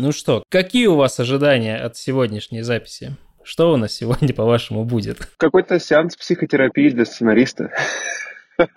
Ну что, какие у вас ожидания от сегодняшней записи? Что у нас сегодня, по-вашему, будет? Какой-то сеанс психотерапии для сценариста.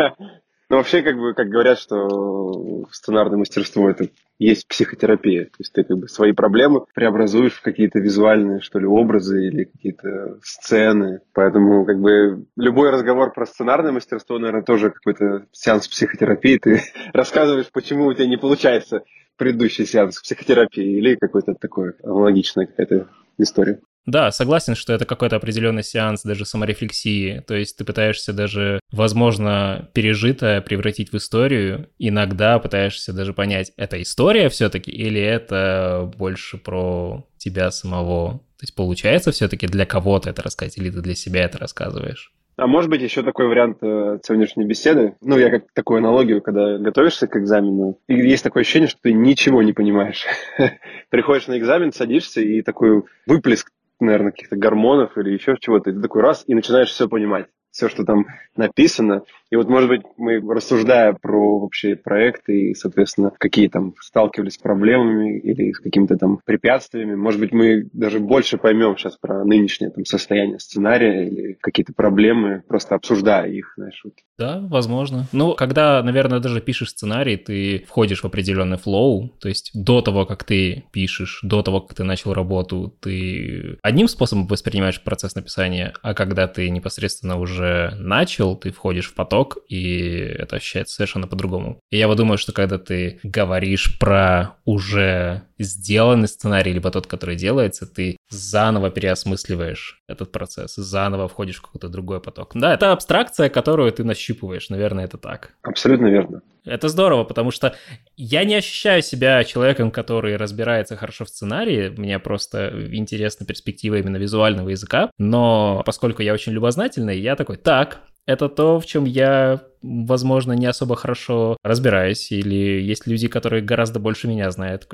Ну, вообще, как бы, как говорят, что сценарное мастерство – это есть психотерапия. То есть ты как бы свои проблемы преобразуешь в какие-то визуальные, что ли, образы или какие-то сцены. Поэтому, как бы, любой разговор про сценарное мастерство, наверное, тоже какой-то сеанс психотерапии. Ты рассказываешь, почему у тебя не получается предыдущий сеанс психотерапии или какой-то такой аналогичная какая-то история. Да, согласен, что это какой-то определенный сеанс даже саморефлексии. То есть ты пытаешься даже, возможно, пережитое превратить в историю. Иногда пытаешься даже понять, это история все-таки или это больше про тебя самого. То есть получается все-таки для кого-то это рассказать или ты для себя это рассказываешь? А может быть еще такой вариант э, сегодняшней беседы. Ну, я как такую аналогию, когда готовишься к экзамену, и есть такое ощущение, что ты ничего не понимаешь. Приходишь на экзамен, садишься, и такой выплеск наверное, каких-то гормонов или еще чего-то. И ты такой раз и начинаешь все понимать все, что там написано. И вот, может быть, мы, рассуждая про вообще проекты и, соответственно, какие там сталкивались с проблемами или с какими-то там препятствиями, может быть, мы даже больше поймем сейчас про нынешнее там состояние сценария или какие-то проблемы, просто обсуждая их, знаешь. Вот. Да, возможно. Ну, когда, наверное, даже пишешь сценарий, ты входишь в определенный флоу, то есть до того, как ты пишешь, до того, как ты начал работу, ты одним способом воспринимаешь процесс написания, а когда ты непосредственно уже уже начал, ты входишь в поток, и это ощущается совершенно по-другому. И я вот думаю, что когда ты говоришь про уже сделанный сценарий, либо тот, который делается, ты заново переосмысливаешь этот процесс, заново входишь в какой-то другой поток. Да, это абстракция, которую ты нащупываешь, наверное, это так. Абсолютно верно. Это здорово, потому что я не ощущаю себя человеком, который разбирается хорошо в сценарии. Мне просто интересна перспектива именно визуального языка. Но поскольку я очень любознательный, я такой, так, это то, в чем я, возможно, не особо хорошо разбираюсь, или есть люди, которые гораздо больше меня знают.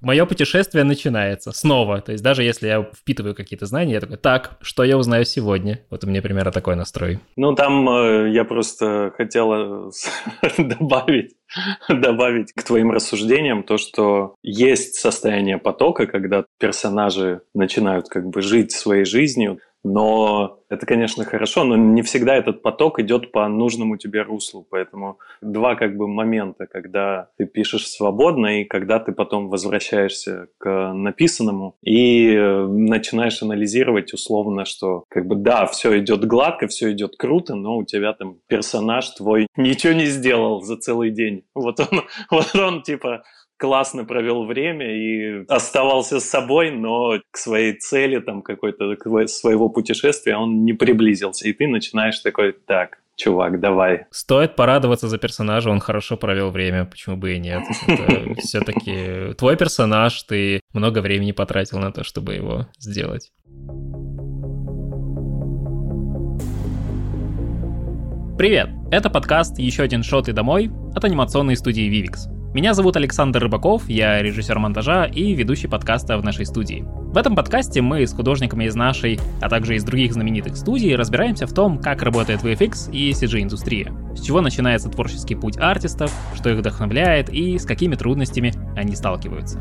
Мое путешествие начинается снова. То есть даже если я впитываю какие-то знания, я такой, так, что я узнаю сегодня? Вот у меня примерно такой настрой. Ну, там э, я просто хотела добавить, добавить к твоим рассуждениям то, что есть состояние потока, когда персонажи начинают как бы жить своей жизнью, но это, конечно, хорошо, но не всегда этот поток идет по нужному тебе руслу. Поэтому два как бы момента, когда ты пишешь свободно и когда ты потом возвращаешься к написанному и э, начинаешь анализировать условно, что как бы да, все идет гладко, все идет круто, но у тебя там персонаж твой ничего не сделал за целый день. Вот он, вот он типа классно провел время и оставался с собой, но к своей цели, там, какой-то своего путешествия он не приблизился. И ты начинаешь такой, так, чувак, давай. Стоит порадоваться за персонажа, он хорошо провел время, почему бы и нет. все-таки твой персонаж, ты много времени потратил на то, чтобы его сделать. Привет! Это подкаст «Еще один шот и домой» от анимационной студии Vivix. Меня зовут Александр Рыбаков, я режиссер монтажа и ведущий подкаста в нашей студии. В этом подкасте мы с художниками из нашей, а также из других знаменитых студий разбираемся в том, как работает VFX и CG-индустрия, с чего начинается творческий путь артистов, что их вдохновляет и с какими трудностями они сталкиваются.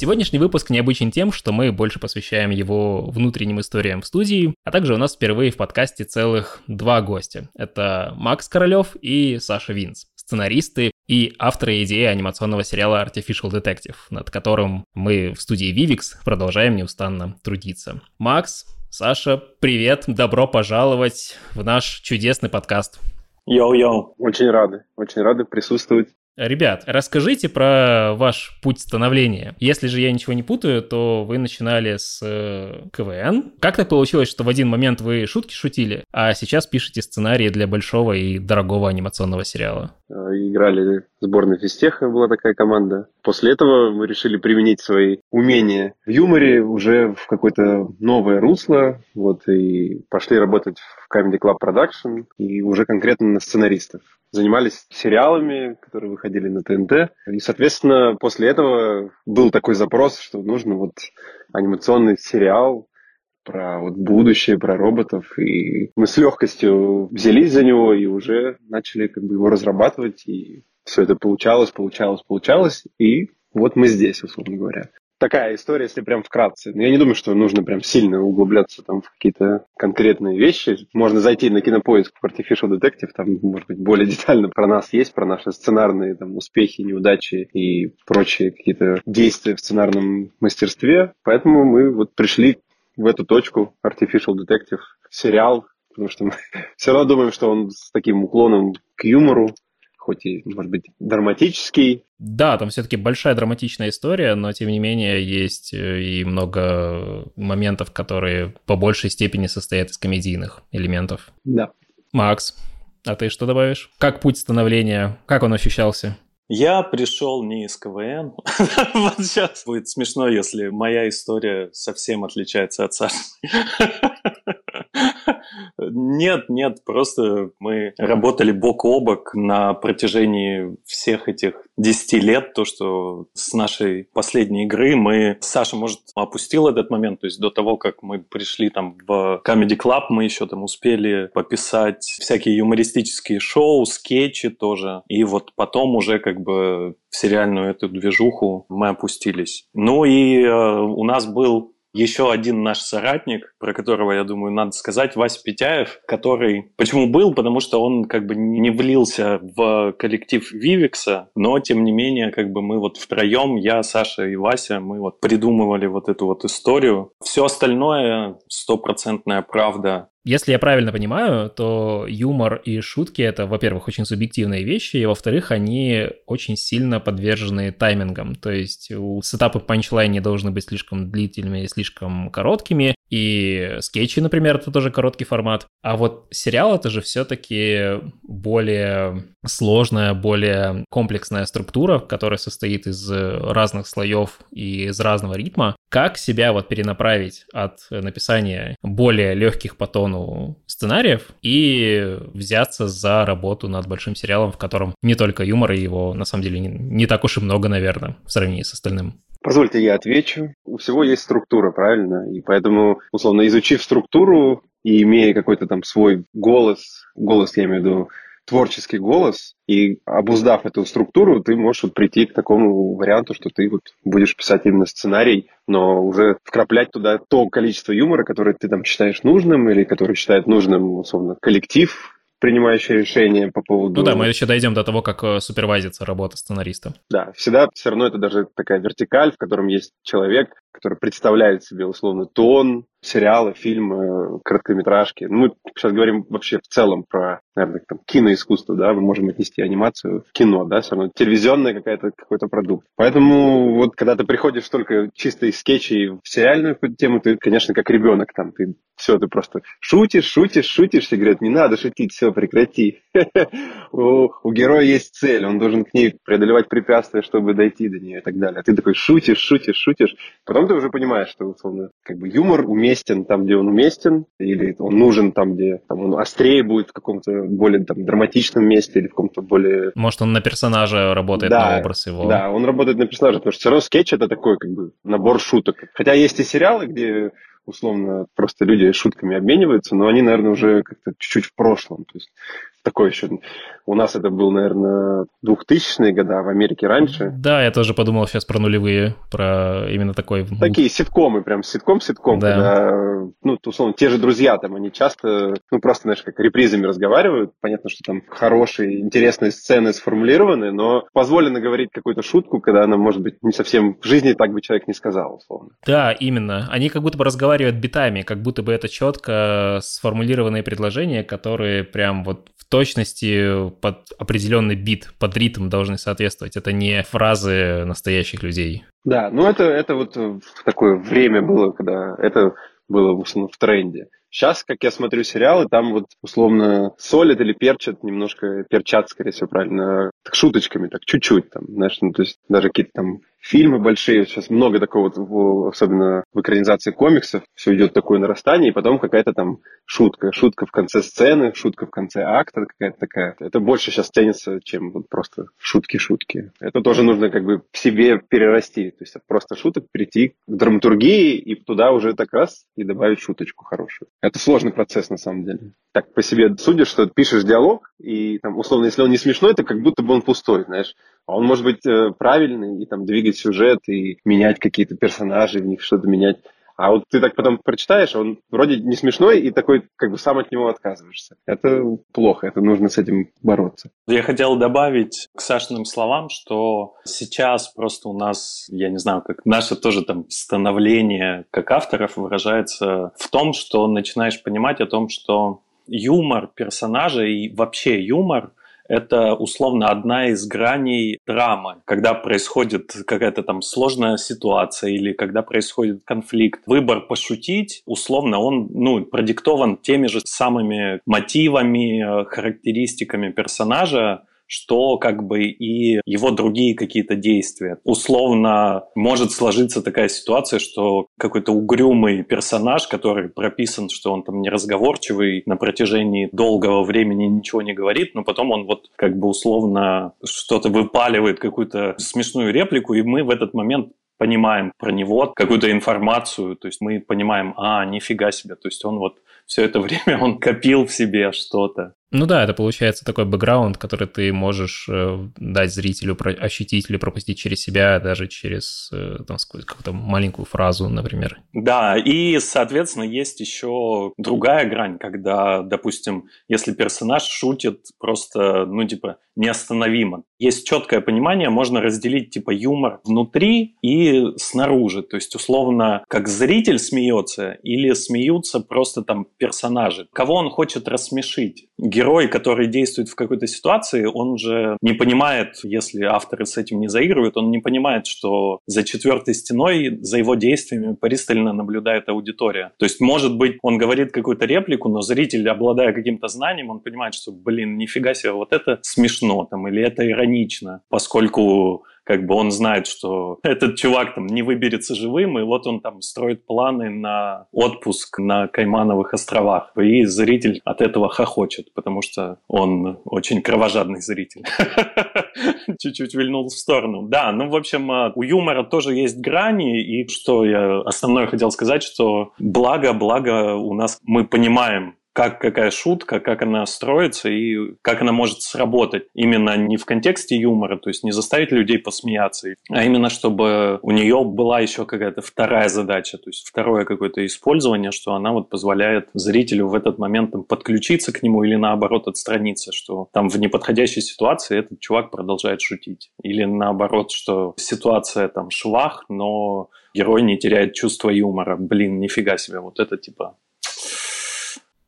Сегодняшний выпуск необычен тем, что мы больше посвящаем его внутренним историям в студии, а также у нас впервые в подкасте целых два гостя. Это Макс Королев и Саша Винс, сценаристы и авторы идеи анимационного сериала Artificial Detective, над которым мы в студии Vivix продолжаем неустанно трудиться. Макс, Саша, привет, добро пожаловать в наш чудесный подкаст. Йоу-йоу. Очень рады, очень рады присутствовать. Ребят, расскажите про ваш путь становления. Если же я ничего не путаю, то вы начинали с э, КВН. Как так получилось, что в один момент вы шутки шутили, а сейчас пишете сценарии для большого и дорогого анимационного сериала? Э, играли сборной физтеха, была такая команда. После этого мы решили применить свои умения в юморе уже в какое-то новое русло, вот, и пошли работать в Comedy Club Production, и уже конкретно на сценаристов занимались сериалами, которые выходили на ТНТ. И, соответственно, после этого был такой запрос, что нужно вот анимационный сериал про вот будущее, про роботов. И мы с легкостью взялись за него и уже начали как бы его разрабатывать. И все это получалось, получалось, получалось. И вот мы здесь, условно говоря такая история, если прям вкратце. Я не думаю, что нужно прям сильно углубляться там в какие-то конкретные вещи. Можно зайти на кинопоиск в Artificial Detective, там, может быть, более детально про нас есть, про наши сценарные там, успехи, неудачи и прочие какие-то действия в сценарном мастерстве. Поэтому мы вот пришли в эту точку Artificial Detective сериал, потому что мы все равно думаем, что он с таким уклоном к юмору, хоть и, может быть, драматический. Да, там все-таки большая драматичная история, но, тем не менее, есть э, и много моментов, которые по большей степени состоят из комедийных элементов. Да. Макс, а ты что добавишь? Как путь становления? Как он ощущался? Я пришел не из КВН. вот сейчас будет смешно, если моя история совсем отличается от Саши. Нет, нет, просто мы работали бок о бок на протяжении всех этих 10 лет, то, что с нашей последней игры мы... Саша, может, опустил этот момент, то есть до того, как мы пришли там в Comedy Club, мы еще там успели пописать всякие юмористические шоу, скетчи тоже, и вот потом уже как бы в сериальную эту движуху мы опустились. Ну и э, у нас был еще один наш соратник, про которого, я думаю, надо сказать, Вася Петяев, который... Почему был? Потому что он как бы не влился в коллектив Вивикса, но, тем не менее, как бы мы вот втроем, я, Саша и Вася, мы вот придумывали вот эту вот историю. Все остальное стопроцентная правда если я правильно понимаю, то юмор и шутки — это, во-первых, очень субъективные вещи, и, во-вторых, они очень сильно подвержены таймингам. То есть у сетапы не должны быть слишком длительными и слишком короткими, и скетчи, например, это тоже короткий формат. А вот сериал — это же все-таки более сложная, более комплексная структура, которая состоит из разных слоев и из разного ритма. Как себя вот перенаправить от написания более легких по тону сценариев и взяться за работу над большим сериалом, в котором не только юмор, и его на самом деле не, не так уж и много, наверное, в сравнении с остальным. Позвольте, я отвечу. У всего есть структура, правильно? И поэтому, условно, изучив структуру и имея какой-то там свой голос, голос, я имею в виду творческий голос, и обуздав эту структуру, ты можешь вот прийти к такому варианту, что ты вот будешь писать именно сценарий, но уже вкраплять туда то количество юмора, которое ты там считаешь нужным, или которое считает нужным, условно, коллектив, принимающий решение по поводу... Ну да, мы еще дойдем до того, как э, супервайзится работа сценариста. Да, всегда все равно это даже такая вертикаль, в котором есть человек, который представляет себе условно тон, сериалы, фильмы, короткометражки. Ну, мы сейчас говорим вообще в целом про, наверное, там, киноискусство, да, мы можем отнести анимацию в кино, да, все равно телевизионный какая-то, какой-то продукт. Поэтому вот когда ты приходишь только чисто из скетчей в сериальную тему, ты, конечно, как ребенок там, ты все, ты просто шутишь, шутишь, шутишь, все говорят, не надо шутить, все, прекрати. У героя есть цель, он должен к ней преодолевать препятствия, чтобы дойти до нее и так далее. А ты такой шутишь, шутишь, шутишь, потом ты уже понимаешь, что, условно, как бы юмор уместен там, где он уместен, или он нужен там, где там, он острее будет в каком-то более там, драматичном месте или в каком-то более... Может, он на персонажа работает, да, на образ его. Да, он работает на персонажа, потому что все равно скетч это такой как бы набор шуток. Хотя есть и сериалы, где условно просто люди шутками обмениваются, но они, наверное, уже как-то чуть-чуть в прошлом. То есть такой еще... У нас это был, наверное, 2000-е годы, а в Америке раньше. Да, я тоже подумал сейчас про нулевые, про именно такой... Такие ситкомы, прям ситком-ситком, да. когда, ну, условно, те же друзья там, они часто, ну, просто, знаешь, как репризами разговаривают. Понятно, что там хорошие, интересные сцены сформулированы, но позволено говорить какую-то шутку, когда она, может быть, не совсем в жизни так бы человек не сказал, условно. Да, именно. Они как будто бы разговаривают битами, как будто бы это четко сформулированные предложения, которые прям вот точности под определенный бит, под ритм должны соответствовать. Это не фразы настоящих людей. Да, ну это, это вот в такое время было, когда это было в основном в тренде. Сейчас, как я смотрю сериалы, там вот условно солят или перчат, немножко перчат, скорее всего, правильно, так шуточками, так чуть-чуть там, знаешь, ну, то есть даже какие-то там фильмы большие, сейчас много такого, особенно в экранизации комиксов, все идет такое нарастание, и потом какая-то там шутка, шутка в конце сцены, шутка в конце акта какая-то такая. Это больше сейчас ценится, чем вот просто шутки-шутки. Это тоже нужно как бы в себе перерасти, то есть от просто шуток перейти к драматургии и туда уже так раз и добавить шуточку хорошую. Это сложный процесс на самом деле. Так по себе судишь, что пишешь диалог, и там условно, если он не смешной, то как будто бы он пустой, знаешь. А он может быть э, правильный и там двигать сюжет и менять какие-то персонажи, в них что-то менять. А вот ты так потом прочитаешь, он вроде не смешной, и такой как бы сам от него отказываешься. Это плохо, это нужно с этим бороться. Я хотел добавить к Сашиным словам, что сейчас просто у нас, я не знаю, как наше тоже там становление как авторов выражается в том, что начинаешь понимать о том, что юмор персонажа и вообще юмор это условно одна из граней драмы, когда происходит какая-то там сложная ситуация или когда происходит конфликт. Выбор пошутить, условно, он ну, продиктован теми же самыми мотивами, э, характеристиками персонажа, что как бы и его другие какие-то действия. Условно может сложиться такая ситуация, что какой-то угрюмый персонаж, который прописан, что он там неразговорчивый на протяжении долгого времени ничего не говорит, но потом он вот как бы условно что-то выпаливает, какую-то смешную реплику, и мы в этот момент понимаем про него какую-то информацию, то есть мы понимаем, а, нифига себе, то есть он вот все это время он копил в себе что-то. Ну да, это получается такой бэкграунд, который ты можешь э, дать зрителю, ощутить или пропустить через себя, даже через э, там, какую-то маленькую фразу, например. Да, и, соответственно, есть еще другая грань, когда, допустим, если персонаж шутит просто, ну, типа, неостановимо. Есть четкое понимание, можно разделить, типа, юмор внутри и снаружи. То есть, условно, как зритель смеется или смеются просто там персонажи. Кого он хочет рассмешить? Герой, который действует в какой-то ситуации, он же не понимает, если авторы с этим не заигрывают, он не понимает, что за четвертой стеной, за его действиями пристально наблюдает аудитория. То есть, может быть, он говорит какую-то реплику, но зритель, обладая каким-то знанием, он понимает, что, блин, нифига себе, вот это смешно там, или это иронично, поскольку как бы он знает, что этот чувак там не выберется живым, и вот он там строит планы на отпуск на Каймановых островах. И зритель от этого хохочет, потому что он очень кровожадный зритель. Чуть-чуть вильнул в сторону. Да, ну, в общем, а, у юмора тоже есть грани, и что я основное хотел сказать, что благо, благо у нас мы понимаем, как какая шутка, как она строится и как она может сработать. Именно не в контексте юмора, то есть не заставить людей посмеяться, а именно чтобы у нее была еще какая-то вторая задача, то есть второе какое-то использование, что она вот позволяет зрителю в этот момент там, подключиться к нему или наоборот отстраниться, что там в неподходящей ситуации этот чувак продолжает шутить. Или наоборот, что ситуация там швах, но герой не теряет чувство юмора. Блин, нифига себе, вот это типа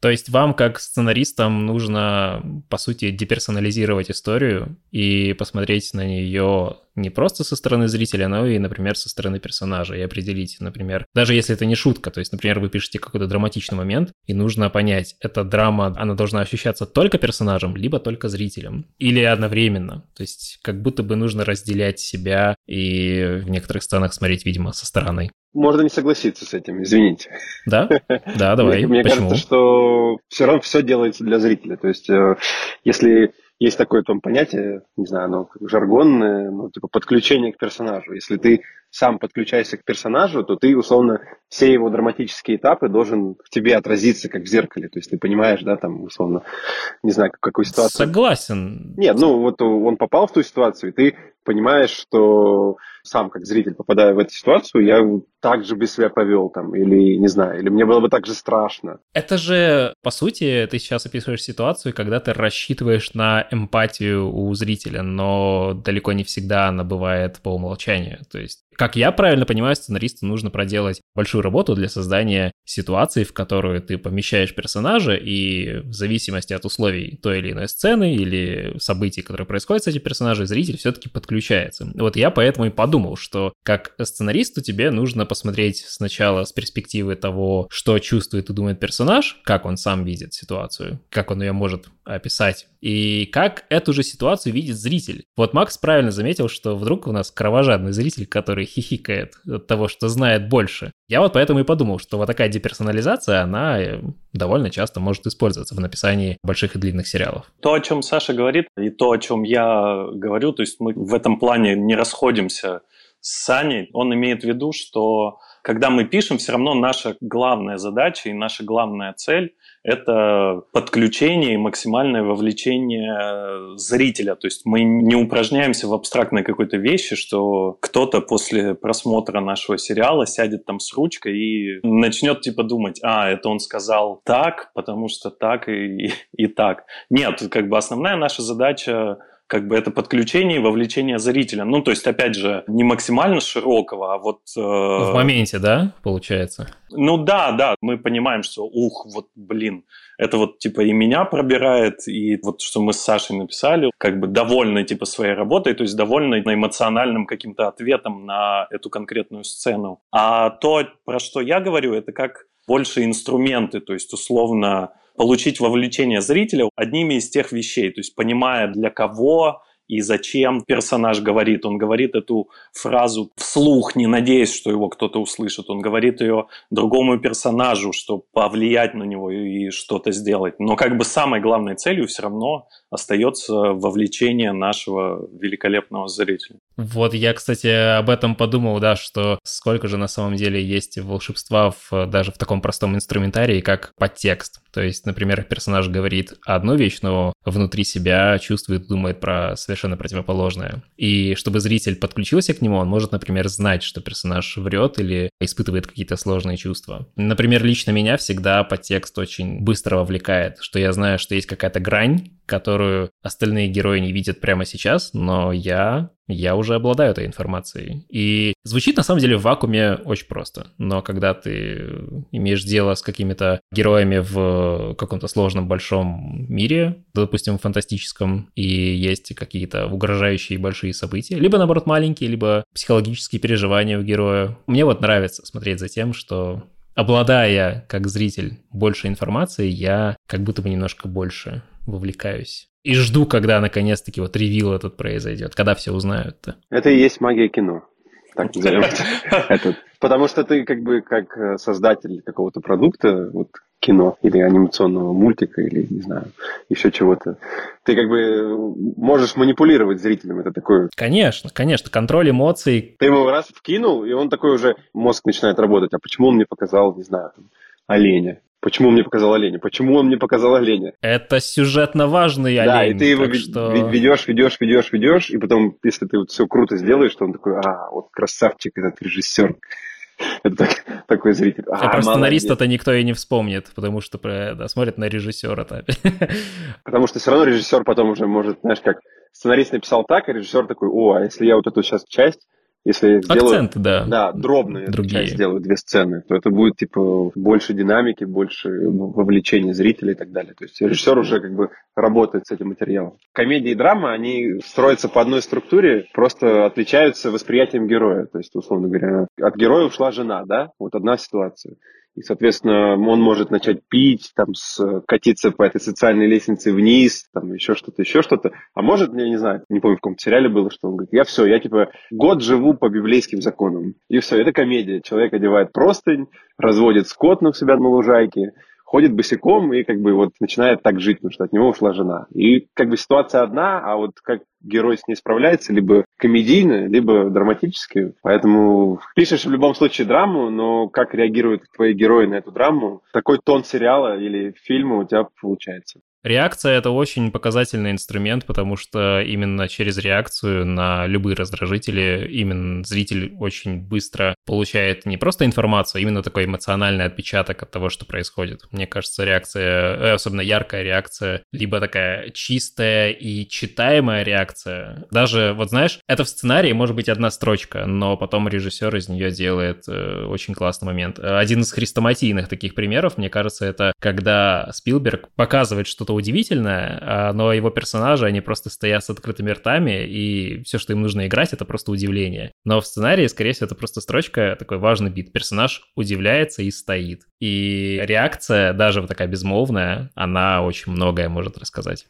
то есть вам, как сценаристам, нужно, по сути, деперсонализировать историю и посмотреть на нее не просто со стороны зрителя, но и, например, со стороны персонажа, и определить, например, даже если это не шутка, то есть, например, вы пишете какой-то драматичный момент, и нужно понять, эта драма, она должна ощущаться только персонажем, либо только зрителем, или одновременно. То есть, как будто бы нужно разделять себя и в некоторых сценах смотреть, видимо, со стороны. Можно не согласиться с этим, извините. Да? Да, давай. Мне, мне кажется, что все равно все делается для зрителя. То есть, э, если есть такое там понятие, не знаю, оно жаргонное, ну, типа подключение к персонажу. Если ты сам подключаешься к персонажу, то ты, условно, все его драматические этапы должен в тебе отразиться, как в зеркале. То есть ты понимаешь, да, там, условно, не знаю, какую ситуацию. Согласен. Нет, ну вот он попал в ту ситуацию, и ты понимаешь, что сам как зритель, попадая в эту ситуацию, я так же бы себя повел там, или не знаю, или мне было бы так же страшно. Это же, по сути, ты сейчас описываешь ситуацию, когда ты рассчитываешь на эмпатию у зрителя, но далеко не всегда она бывает по умолчанию. То есть Как я правильно понимаю, сценаристу нужно проделать большую работу для создания ситуации, в которую ты помещаешь персонажа, и в зависимости от условий той или иной сцены или событий, которые происходят с этим персонажем, зритель все-таки подключается. Вот я поэтому и подумал, что как сценаристу тебе нужно посмотреть сначала с перспективы того, что чувствует и думает персонаж, как он сам видит ситуацию, как он ее может описать, и как эту же ситуацию видит зритель. Вот Макс правильно заметил, что вдруг у нас кровожадный зритель, который хихикает от того, что знает больше. Я вот поэтому и подумал, что вот такая деперсонализация, она э, довольно часто может использоваться в написании больших и длинных сериалов. То, о чем Саша говорит, и то, о чем я говорю, то есть мы в этом плане не расходимся с Саней. Он имеет в виду, что когда мы пишем, все равно наша главная задача и наша главная цель – это подключение и максимальное вовлечение зрителя. То есть мы не упражняемся в абстрактной какой-то вещи, что кто-то после просмотра нашего сериала сядет там с ручкой и начнет типа думать, а, это он сказал так, потому что так и, и, и так. Нет, как бы основная наша задача как бы это подключение и вовлечение зрителя. Ну, то есть, опять же, не максимально широкого, а вот... Э... В моменте, да, получается? Ну да, да, мы понимаем, что, ух, вот, блин, это вот, типа, и меня пробирает, и вот, что мы с Сашей написали, как бы довольны, типа, своей работой, то есть довольны эмоциональным каким-то ответом на эту конкретную сцену. А то, про что я говорю, это как больше инструменты, то есть, условно, получить вовлечение зрителя одними из тех вещей, то есть понимая для кого и зачем персонаж говорит. Он говорит эту фразу вслух, не надеясь, что его кто-то услышит. Он говорит ее другому персонажу, чтобы повлиять на него и что-то сделать. Но как бы самой главной целью все равно остается вовлечение нашего великолепного зрителя. Вот я, кстати, об этом подумал, да, что сколько же на самом деле есть волшебства в, даже в таком простом инструментарии, как подтекст. То есть, например, персонаж говорит одну вещь, но внутри себя чувствует, думает про совершенно противоположное. И чтобы зритель подключился к нему, он может, например, знать, что персонаж врет или испытывает какие-то сложные чувства. Например, лично меня всегда подтекст очень быстро вовлекает, что я знаю, что есть какая-то грань, которую остальные герои не видят прямо сейчас, но я, я уже обладаю этой информацией. И звучит на самом деле в вакууме очень просто, но когда ты имеешь дело с какими-то героями в каком-то сложном большом мире, допустим, фантастическом, и есть какие-то угрожающие большие события, либо, наоборот, маленькие, либо психологические переживания у героя. Мне вот нравится смотреть за тем, что обладая как зритель больше информации, я как будто бы немножко больше вовлекаюсь. И жду, когда наконец-таки вот ревил этот произойдет, когда все узнают-то. Это и есть магия кино. Так назовем это. Потому что ты как бы как э, создатель какого-то продукта, вот кино или анимационного мультика или, не знаю, еще чего-то. Ты как бы можешь манипулировать зрителем. Это такое... Конечно, конечно. Контроль эмоций. Ты ему раз вкинул, и он такой уже, мозг начинает работать. А почему он мне показал, не знаю, оленя? Почему он мне показал оленя? Почему он мне показал оленя? Это сюжетно важный олень. Да, и ты его что... ведешь, ведешь, ведешь, ведешь, и потом, если ты вот все круто сделаешь, то он такой, а, вот красавчик этот режиссер. Это так, такой зритель. А, а про сценариста-то никто и не вспомнит, потому что да, смотрит на режиссера-то. Потому что все равно режиссер потом уже может, знаешь, как сценарист написал так, а режиссер такой, о, а если я вот эту сейчас часть если Акценты, да. Да, дробные Другие. часть сделаю две сцены, то это будет типа больше динамики, больше вовлечения зрителей и так далее. То есть режиссер уже как бы работает с этим материалом. Комедия и драма, они строятся по одной структуре, просто отличаются восприятием героя. То есть, условно говоря, от героя ушла жена, да, вот одна ситуация. И, соответственно, он может начать пить, там, с, катиться по этой социальной лестнице вниз, там, еще что-то, еще что-то. А может, я не знаю, не помню, в каком сериале было, что он говорит, я все, я, типа, год живу по библейским законам. И все, это комедия. Человек одевает простынь, разводит скот на себя на лужайке, ходит босиком и как бы вот начинает так жить, потому что от него ушла жена. И как бы ситуация одна, а вот как герой с ней справляется, либо комедийно, либо драматически. Поэтому пишешь в любом случае драму, но как реагируют твои герои на эту драму, такой тон сериала или фильма у тебя получается. Реакция — это очень показательный инструмент, потому что именно через реакцию на любые раздражители именно зритель очень быстро получает не просто информацию, а именно такой эмоциональный отпечаток от того, что происходит. Мне кажется, реакция, э, особенно яркая реакция, либо такая чистая и читаемая реакция. Даже, вот знаешь, это в сценарии может быть одна строчка, но потом режиссер из нее делает э, очень классный момент. Один из хрестоматийных таких примеров, мне кажется, это когда Спилберг показывает что-то что-то удивительное, а, но его персонажи, они просто стоят с открытыми ртами, и все, что им нужно играть, это просто удивление. Но в сценарии, скорее всего, это просто строчка, такой важный бит. Персонаж удивляется и стоит. И реакция, даже вот такая безмолвная, она очень многое может рассказать.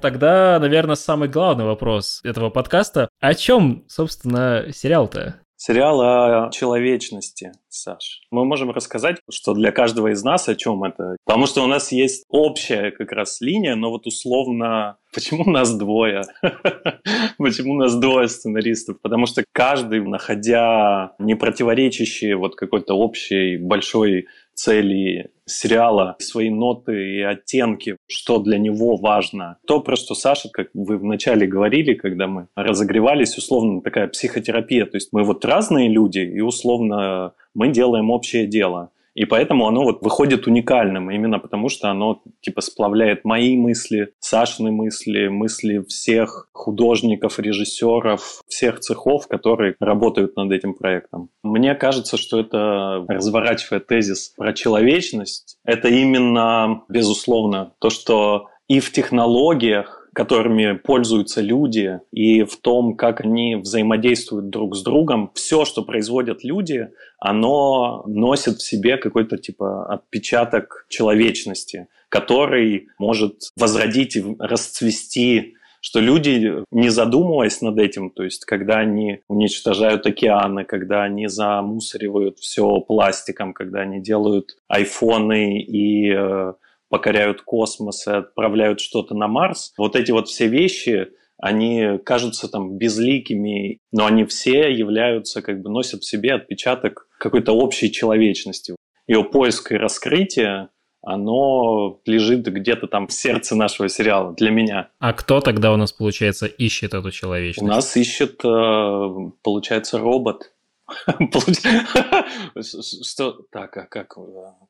Тогда, наверное, самый главный вопрос этого подкаста. О чем, собственно, сериал-то? Сериал о человечности, Саш. Мы можем рассказать, что для каждого из нас о чем это. Потому что у нас есть общая как раз линия, но вот условно, почему нас двое? почему нас двое сценаристов? Потому что каждый, находя не противоречащие вот какой-то общей большой цели сериала, свои ноты и оттенки, что для него важно. То, про что Саша, как вы вначале говорили, когда мы разогревались, условно такая психотерапия. То есть мы вот разные люди, и условно мы делаем общее дело. И поэтому оно вот выходит уникальным, именно потому что оно типа сплавляет мои мысли, Сашины мысли, мысли всех художников, режиссеров, всех цехов, которые работают над этим проектом. Мне кажется, что это, разворачивая тезис про человечность, это именно, безусловно, то, что и в технологиях, которыми пользуются люди, и в том, как они взаимодействуют друг с другом. Все, что производят люди, оно носит в себе какой-то типа отпечаток человечности, который может возродить и расцвести что люди, не задумываясь над этим, то есть когда они уничтожают океаны, когда они замусоривают все пластиком, когда они делают айфоны и э, покоряют космос и отправляют что-то на Марс. Вот эти вот все вещи, они кажутся там безликими, но они все являются, как бы носят в себе отпечаток какой-то общей человечности. Ее поиск и раскрытие оно лежит где-то там в сердце нашего сериала для меня. А кто тогда у нас, получается, ищет эту человечность? У нас ищет, э, получается, робот. Что? Так, а как,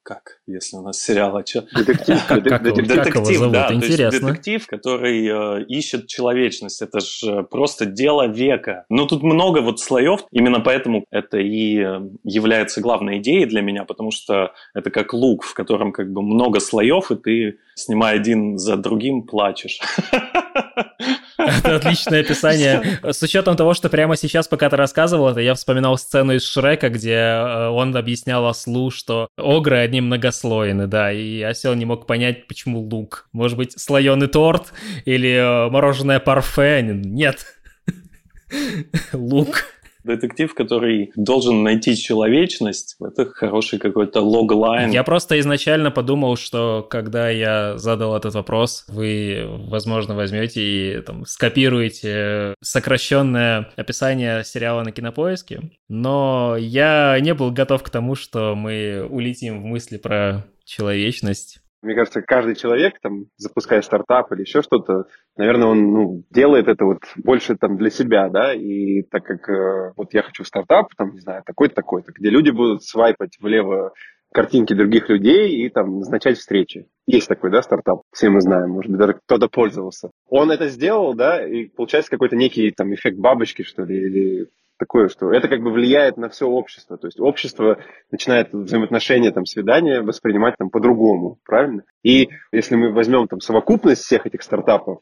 как, если у нас сериал, а что? Детектив. Детектив, да. Детектив, который э, ищет человечность. Это же просто дело века. Но тут много вот слоев. Именно поэтому это и э, является главной идеей для меня, потому что это как лук, в котором как бы много слоев, и ты, снимая один за другим, плачешь. Это отличное описание. С учетом того, что прямо сейчас, пока ты рассказывал это, я вспоминал сцену из Шрека, где э, он объяснял ослу, что огры одни многослойны, да, и осел не мог понять, почему лук. Может быть, слоеный торт или э, мороженое парфе? Нет. Лук детектив, который должен найти человечность, это хороший какой-то логлайн. Я просто изначально подумал, что когда я задал этот вопрос, вы, возможно, возьмете и там, скопируете сокращенное описание сериала на кинопоиске, но я не был готов к тому, что мы улетим в мысли про человечность. Мне кажется, каждый человек, там, запуская стартап или еще что-то, наверное, он ну, делает это вот больше там для себя, да, и так как э, вот я хочу стартап, там, не знаю, такой-то, такой-то, где люди будут свайпать влево картинки других людей и там назначать встречи. Есть такой, да, стартап, все мы знаем, может быть, даже кто-то пользовался. Он это сделал, да, и получается какой-то некий там эффект бабочки, что ли, или такое, что это как бы влияет на все общество. То есть общество начинает взаимоотношения, там, свидания воспринимать там по-другому, правильно? И если мы возьмем там совокупность всех этих стартапов,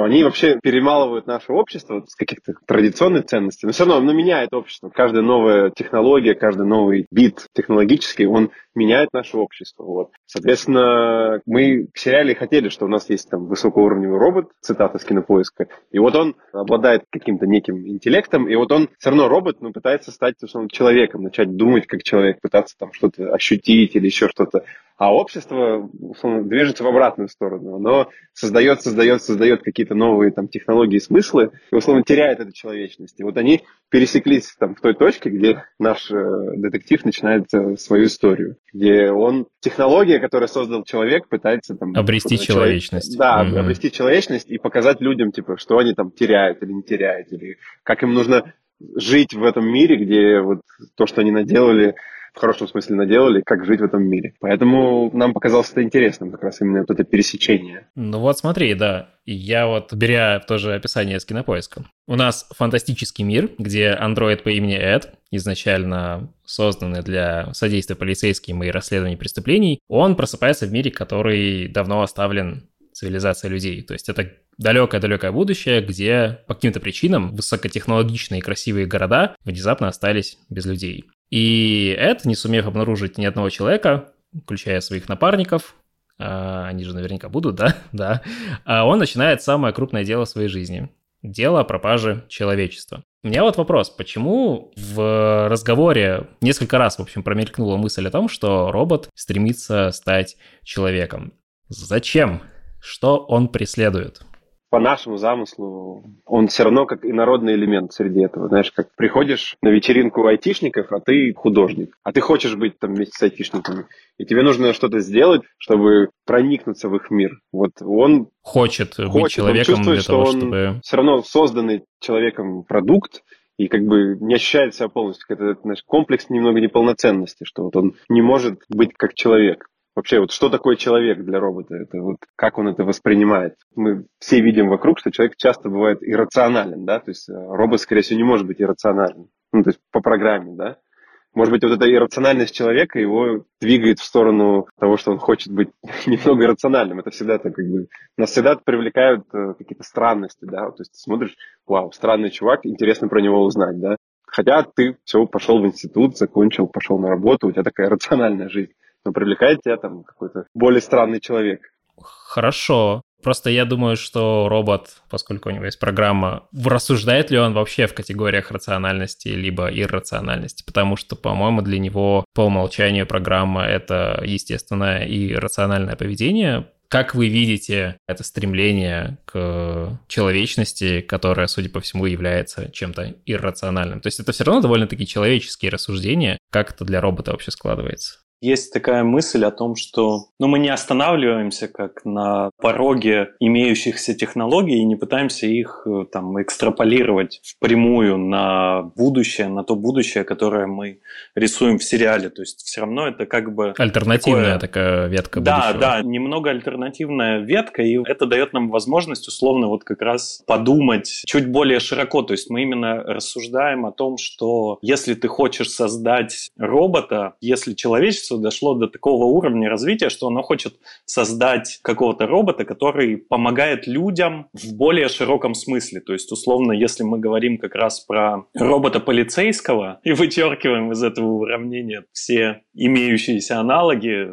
то они вообще перемалывают наше общество с каких-то традиционных ценностей. Но все равно оно меняет общество. Каждая новая технология, каждый новый бит технологический, он меняет наше общество. Вот. Соответственно, мы в сериале хотели, что у нас есть там высокоуровневый робот, цитата с кинопоиска, и вот он обладает каким-то неким интеллектом, и вот он все равно робот, но пытается стать условно, человеком, начать думать как человек, пытаться там что-то ощутить или еще что-то. А общество условно, движется в обратную сторону. Оно создает, создает, создает какие-то новые там, технологии и смыслы, и условно теряет эту человечность. И вот они пересеклись там, в той точке, где наш э, детектив начинает э, свою историю, где он технология, которую создал человек, пытается там... Обрести человечность. Да, mm-hmm. обрести человечность и показать людям, типа, что они там теряют или не теряют, или как им нужно жить в этом мире, где вот то, что они наделали, в хорошем смысле наделали, как жить в этом мире. Поэтому нам показалось это интересным, как раз именно вот это пересечение. Ну вот смотри, да, я вот, беря тоже описание с кинопоиска, у нас фантастический мир, где андроид по имени Эд, изначально созданный для содействия полицейским и расследований преступлений, он просыпается в мире, который давно оставлен цивилизацией людей. То есть это далекое-далекое будущее, где по каким-то причинам высокотехнологичные и красивые города внезапно остались без людей. И Эд, не сумев обнаружить ни одного человека, включая своих напарников, а, они же наверняка будут, да? да. А он начинает самое крупное дело в своей жизни. Дело о пропаже человечества. У меня вот вопрос, почему в разговоре несколько раз, в общем, промелькнула мысль о том, что робот стремится стать человеком? Зачем? Что он преследует? По нашему замыслу он все равно как инородный элемент среди этого. Знаешь, как приходишь на вечеринку айтишников, а ты художник, а ты хочешь быть там вместе с айтишниками, и тебе нужно что-то сделать, чтобы проникнуться в их мир. Вот он хочет, хочет быть человеком он для того, что он чтобы... все равно созданный человеком продукт, и как бы не ощущает себя полностью. Это, знаешь, комплекс немного неполноценности, что вот он не может быть как человек. Вообще, вот что такое человек для робота? Это вот как он это воспринимает? Мы все видим вокруг, что человек часто бывает иррационален, да, то есть э, робот, скорее всего, не может быть иррационален, ну, то есть по программе, да. Может быть, вот эта иррациональность человека его двигает в сторону того, что он хочет быть немного иррациональным. Это всегда так как бы... Нас всегда привлекают э, какие-то странности, да. То есть ты смотришь, вау, странный чувак, интересно про него узнать, да. Хотя ты все, пошел в институт, закончил, пошел на работу, у тебя такая рациональная жизнь но привлекает тебя там какой-то более странный человек. Хорошо. Просто я думаю, что робот, поскольку у него есть программа, рассуждает ли он вообще в категориях рациональности либо иррациональности, потому что, по-моему, для него по умолчанию программа — это естественное и рациональное поведение. Как вы видите это стремление к человечности, которое, судя по всему, является чем-то иррациональным? То есть это все равно довольно-таки человеческие рассуждения. Как это для робота вообще складывается? Есть такая мысль о том, что ну, мы не останавливаемся как на пороге имеющихся технологий и не пытаемся их э, там экстраполировать впрямую на будущее, на то будущее, которое мы рисуем в сериале. То есть все равно это как бы... Альтернативная такое... такая ветка Да, будущего. да, немного альтернативная ветка, и это дает нам возможность условно вот как раз подумать чуть более широко. То есть мы именно рассуждаем о том, что если ты хочешь создать робота, если человечество человечество дошло до такого уровня развития, что оно хочет создать какого-то робота, который помогает людям в более широком смысле. То есть, условно, если мы говорим как раз про робота полицейского и вычеркиваем из этого уравнения все имеющиеся аналоги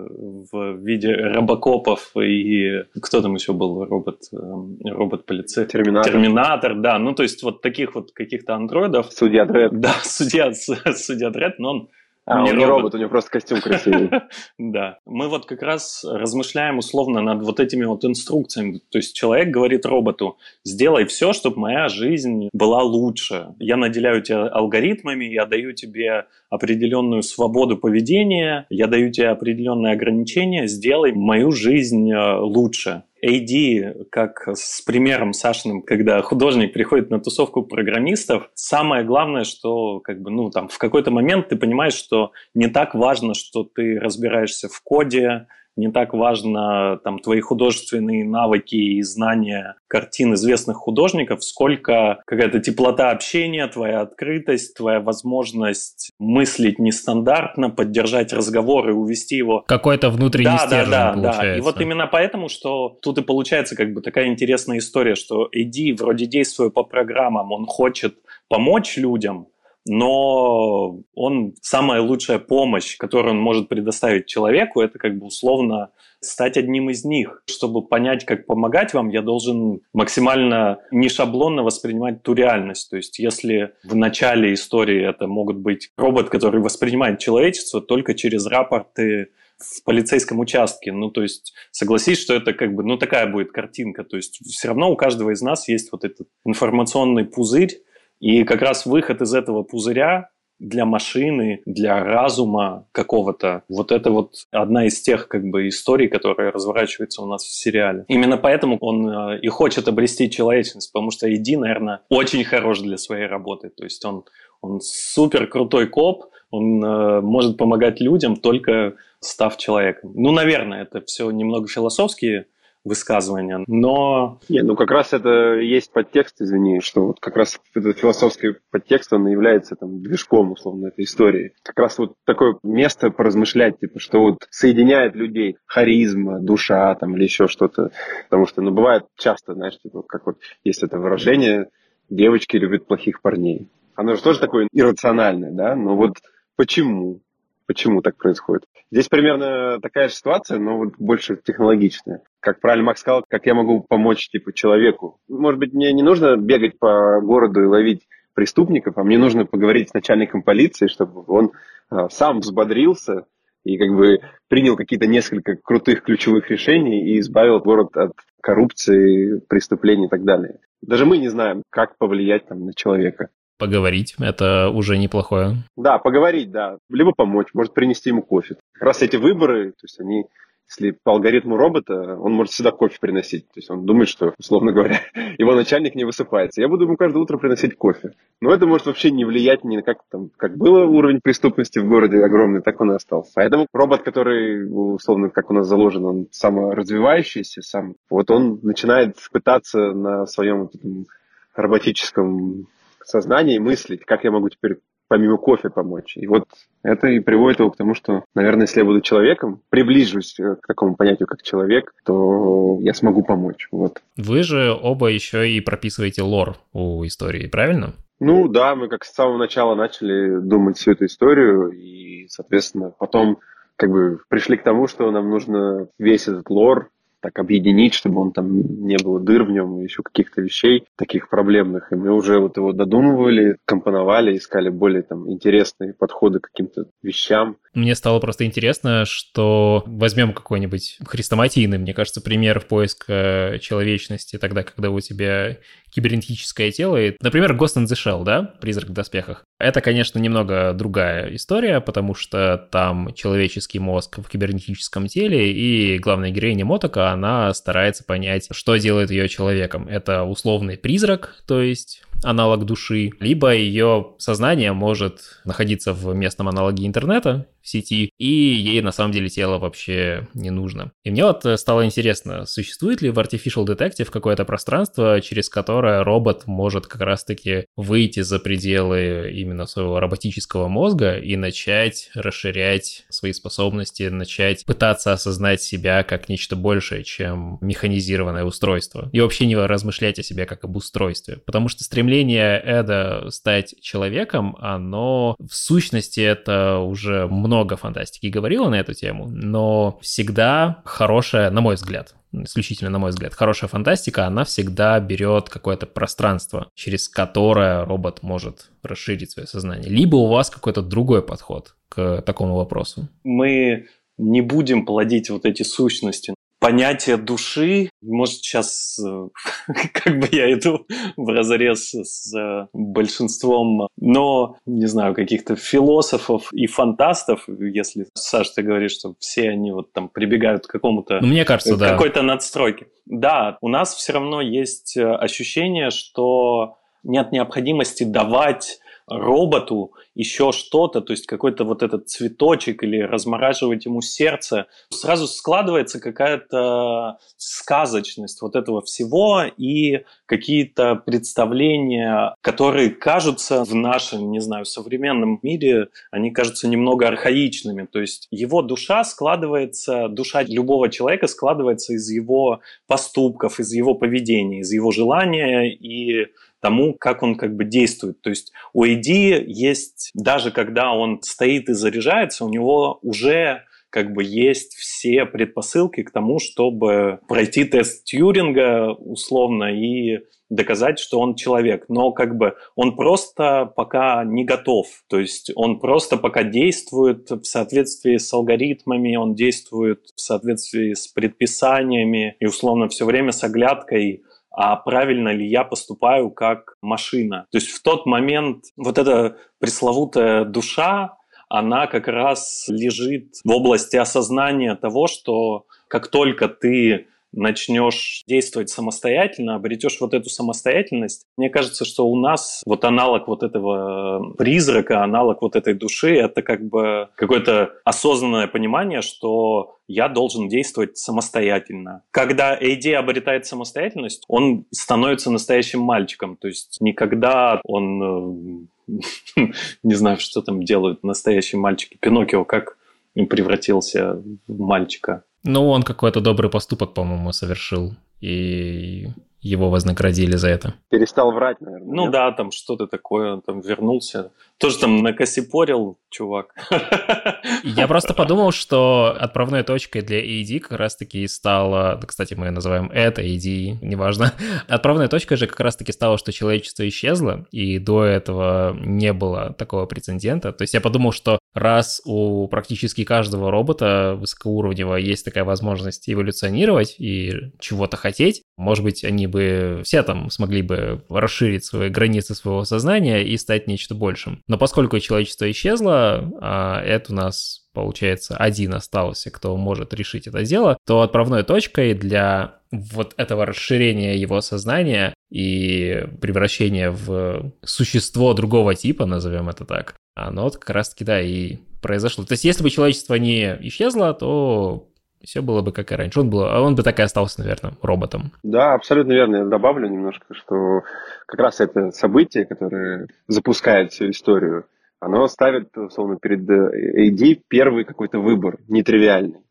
в виде робокопов и кто там еще был робот, эм, робот полицей? Терминатор. Терминатор, да. Ну, то есть вот таких вот каких-то андроидов. Судья Дред. Да, судья, судья Дред, но он а, не он не робот. робот, у него просто костюм красивый. Да. Мы вот как раз размышляем условно над вот этими вот инструкциями. То есть человек говорит роботу, сделай все, чтобы моя жизнь была лучше. Я наделяю тебя алгоритмами, я даю тебе определенную свободу поведения, я даю тебе определенные ограничения, сделай мою жизнь э, лучше. AD, как с примером Сашиным, когда художник приходит на тусовку программистов, самое главное, что как бы, ну, там, в какой-то момент ты понимаешь, что не так важно, что ты разбираешься в коде, не так важно там твои художественные навыки и знания картин известных художников, сколько какая-то теплота общения, твоя открытость, твоя возможность мыслить нестандартно, поддержать разговор и увести его. Какой-то внутренний да, стержень да, да, получается. Да. И вот именно поэтому, что тут и получается как бы такая интересная история, что иди вроде действуя по программам, он хочет помочь людям, но он самая лучшая помощь, которую он может предоставить человеку, это как бы условно стать одним из них. Чтобы понять, как помогать вам, я должен максимально не шаблонно воспринимать ту реальность. То есть если в начале истории это могут быть робот, который воспринимает человечество только через рапорты в полицейском участке. Ну, то есть, согласись, что это как бы, ну, такая будет картинка. То есть, все равно у каждого из нас есть вот этот информационный пузырь, и как раз выход из этого пузыря для машины, для разума какого-то. Вот это вот одна из тех как бы историй, которая разворачивается у нас в сериале. Именно поэтому он э, и хочет обрести человечность, потому что Иди, наверное, очень хорош для своей работы. То есть он, он супер крутой коп, он э, может помогать людям только став человеком. Ну, наверное, это все немного философские высказывания, но... Не, ну как раз это есть подтекст, извини, что вот как раз этот философский подтекст, он является там движком, условно, этой истории. Как раз вот такое место поразмышлять, типа, что вот соединяет людей харизма, душа там или еще что-то. Потому что, ну, бывает часто, знаешь, типа, как вот есть это выражение, девочки любят плохих парней. Оно же тоже такое иррациональное, да, но вот почему? Почему так происходит? Здесь примерно такая же ситуация, но вот больше технологичная. Как правильно Макс сказал, как я могу помочь типа человеку. Может быть, мне не нужно бегать по городу и ловить преступников, а мне нужно поговорить с начальником полиции, чтобы он а, сам взбодрился и как бы принял какие-то несколько крутых ключевых решений и избавил город от коррупции, преступлений и так далее. Даже мы не знаем, как повлиять там, на человека. Поговорить – это уже неплохое. Да, поговорить, да. Либо помочь, может принести ему кофе. Как раз эти выборы, то есть они если по алгоритму робота, он может всегда кофе приносить. То есть он думает, что, условно говоря, его начальник не высыпается. Я буду ему каждое утро приносить кофе. Но это может вообще не влиять ни на как там, как было уровень преступности в городе огромный, так он и остался. Поэтому робот, который, условно, как у нас заложен, он саморазвивающийся, сам, вот он начинает пытаться на своем вот роботическом сознании мыслить, как я могу теперь помимо кофе помочь. И вот это и приводит его к тому, что, наверное, если я буду человеком, приближусь э, к такому понятию, как человек, то я смогу помочь. Вот. Вы же оба еще и прописываете лор у истории, правильно? Ну да, мы как с самого начала начали думать всю эту историю, и, соответственно, потом как бы пришли к тому, что нам нужно весь этот лор так объединить, чтобы он там не было дыр в нем и еще каких-то вещей таких проблемных. И мы уже вот его додумывали, компоновали, искали более там интересные подходы к каким-то вещам. Мне стало просто интересно, что возьмем какой-нибудь хрестоматийный, мне кажется, пример в поиск человечности, тогда, когда у тебя кибернетическое тело. И, например, Ghost in the Shell, да, «Призрак в доспехах». Это, конечно, немного другая история, потому что там человеческий мозг в кибернетическом теле, и главная героиня Мотока, она старается понять, что делает ее человеком. Это условный призрак, то есть аналог души, либо ее сознание может находиться в местном аналоге интернета, сети, и ей на самом деле тело вообще не нужно. И мне вот э, стало интересно, существует ли в Artificial Detective какое-то пространство, через которое робот может как раз-таки выйти за пределы именно своего роботического мозга и начать расширять свои способности, начать пытаться осознать себя как нечто большее, чем механизированное устройство. И вообще не размышлять о себе как об устройстве. Потому что стремление Эда стать человеком, оно в сущности это уже много много фантастики говорила на эту тему, но всегда хорошая, на мой взгляд, исключительно на мой взгляд, хорошая фантастика, она всегда берет какое-то пространство, через которое робот может расширить свое сознание. Либо у вас какой-то другой подход к такому вопросу. Мы не будем плодить вот эти сущности понятие души, может, сейчас э, как бы я иду в разрез с э, большинством, но, не знаю, каких-то философов и фантастов, если, Саш, ты говоришь, что все они вот там прибегают к какому-то... Ну, мне кажется, да. Какой-то надстройке. Да, у нас все равно есть э, ощущение, что нет необходимости давать роботу еще что-то, то есть какой-то вот этот цветочек или размораживать ему сердце, сразу складывается какая-то сказочность вот этого всего и какие-то представления, которые кажутся в нашем, не знаю, современном мире, они кажутся немного архаичными. То есть его душа складывается, душа любого человека складывается из его поступков, из его поведения, из его желания и тому, как он как бы действует. То есть у AD есть, даже когда он стоит и заряжается, у него уже как бы есть все предпосылки к тому, чтобы пройти тест Тьюринга условно и доказать, что он человек. Но как бы он просто пока не готов. То есть он просто пока действует в соответствии с алгоритмами, он действует в соответствии с предписаниями и условно все время с оглядкой а правильно ли я поступаю как машина. То есть в тот момент вот эта пресловутая душа, она как раз лежит в области осознания того, что как только ты начнешь действовать самостоятельно, обретешь вот эту самостоятельность, мне кажется, что у нас вот аналог вот этого призрака, аналог вот этой души, это как бы какое-то осознанное понимание, что я должен действовать самостоятельно. Когда AD обретает самостоятельность, он становится настоящим мальчиком, то есть никогда он э, не знаю, что там делают настоящие мальчики. Пиноккио как превратился в мальчика. Ну, он какой-то добрый поступок, по-моему, совершил. И его вознаградили за это. Перестал врать, наверное. Ну нет? да, там что-то такое, он там вернулся. Тоже там накосипорил, чувак. Я просто подумал, что отправной точкой для AD как раз-таки стало, кстати, мы называем это AD, неважно. Отправной точкой же как раз-таки стало, что человечество исчезло, и до этого не было такого прецедента. То есть я подумал, что раз у практически каждого робота высокоуровневого есть такая возможность эволюционировать и чего-то хотеть, может быть, они бы все там смогли бы расширить свои границы своего сознания и стать нечто большим. Но поскольку человечество исчезло, а это у нас получается, один остался, кто может решить это дело, то отправной точкой для вот этого расширения его сознания и превращения в существо другого типа, назовем это так, оно вот как раз-таки, да, и произошло. То есть если бы человечество не исчезло, то все было бы как и раньше. Он, был, он бы так и остался, наверное, роботом. Да, абсолютно верно. Я добавлю немножко, что как раз это событие, которое запускает всю историю, оно ставит, условно, перед AD первый какой-то выбор, нетривиальный.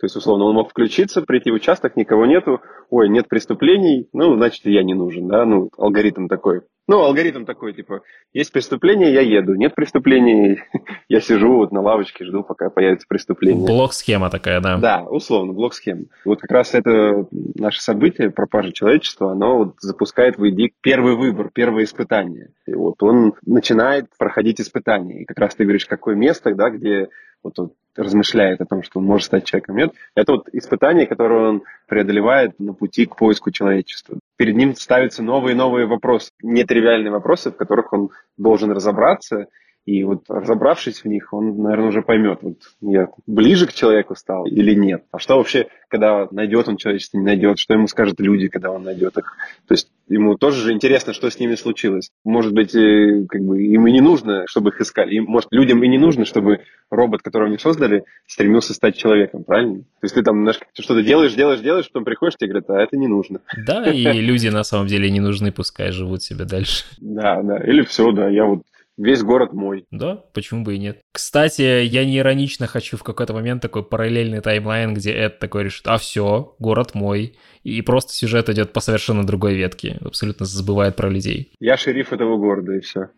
То есть, условно, он мог включиться, прийти в участок, никого нету, ой, нет преступлений, ну, значит, я не нужен, да, ну, алгоритм такой. Ну, алгоритм такой, типа, есть преступление, я еду, нет преступлений, я сижу вот на лавочке, жду, пока появится преступление. Блок-схема такая, да. Да, условно, блок-схема. Вот как раз это наше событие, пропажа человечества, оно вот запускает в ID первый выбор, первое испытание. И вот он начинает проходить испытания. И как раз ты говоришь, какое место, да, где вот он размышляет о том, что он может стать человеком. Нет, это вот испытание, которое он преодолевает на пути к поиску человечества. Перед ним ставятся новые и новые вопросы, нетривиальные вопросы, в которых он должен разобраться и вот разобравшись в них, он, наверное, уже поймет, вот я ближе к человеку стал или нет. А что вообще, когда найдет он человечество, не найдет, что ему скажут люди, когда он найдет их. То есть ему тоже же интересно, что с ними случилось. Может быть, э, как бы им и не нужно, чтобы их искали. Им, может, людям и не нужно, чтобы робот, которого они создали, стремился стать человеком, правильно? То есть ты там что-то делаешь, делаешь, делаешь, потом приходишь, тебе говорят, а это не нужно. Да, и люди на самом деле не нужны, пускай живут себе дальше. Да, да. Или все, да, я вот Весь город мой. Да, почему бы и нет. Кстати, я не иронично хочу в какой-то момент такой параллельный таймлайн, где Эд такой решит, а все, город мой. И просто сюжет идет по совершенно другой ветке. Абсолютно забывает про людей. Я шериф этого города, и все.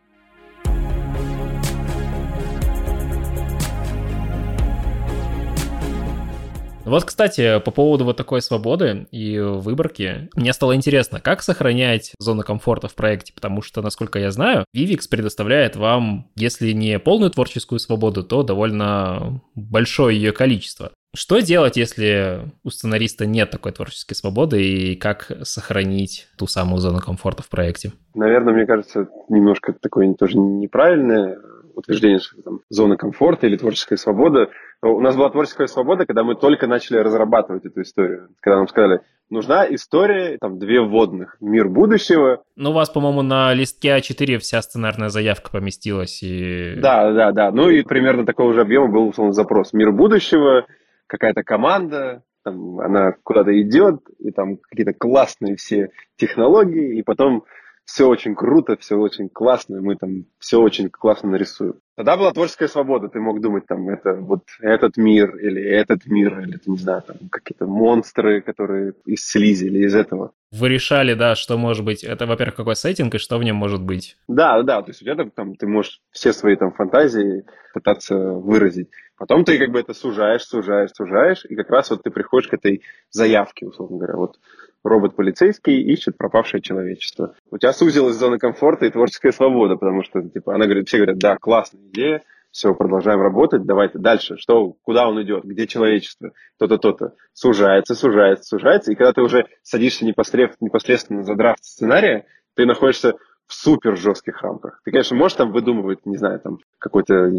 Вот, кстати, по поводу вот такой свободы и выборки, мне стало интересно, как сохранять зону комфорта в проекте, потому что, насколько я знаю, Vivix предоставляет вам, если не полную творческую свободу, то довольно большое ее количество. Что делать, если у сценариста нет такой творческой свободы, и как сохранить ту самую зону комфорта в проекте? Наверное, мне кажется, немножко такое тоже неправильное утверждение, что там зона комфорта или творческая свобода. У нас была творческая свобода, когда мы только начали разрабатывать эту историю. Когда нам сказали, нужна история, там, две вводных. Мир будущего. Ну, у вас, по-моему, на листке А4 вся сценарная заявка поместилась. И... Да, да, да. Ну и примерно такого же объема был, условно, запрос. Мир будущего, какая-то команда, там, она куда-то идет, и там какие-то классные все технологии, и потом все очень круто, все очень классно, мы там все очень классно нарисуем. Тогда была творческая свобода, ты мог думать, там, это вот этот мир, или этот мир, или, ты не знаю, там, какие-то монстры, которые из слизи, или из этого. Вы решали, да, что может быть, это, во-первых, какой сеттинг, и что в нем может быть? Да, да, то есть у тебя там, ты можешь все свои там фантазии пытаться выразить. Потом ты как бы это сужаешь, сужаешь, сужаешь, и как раз вот ты приходишь к этой заявке, условно говоря. Вот робот-полицейский ищет пропавшее человечество. У тебя сузилась зона комфорта и творческая свобода, потому что, типа, она говорит, все говорят, да, классная идея, все, продолжаем работать, давайте дальше. Что, куда он идет, где человечество, то-то, то-то. Сужается, сужается, сужается. И когда ты уже садишься непосредственно, непосредственно за драфт сценария, ты находишься в супер жестких рамках. Ты, конечно, можешь там выдумывать, не знаю, там какой-то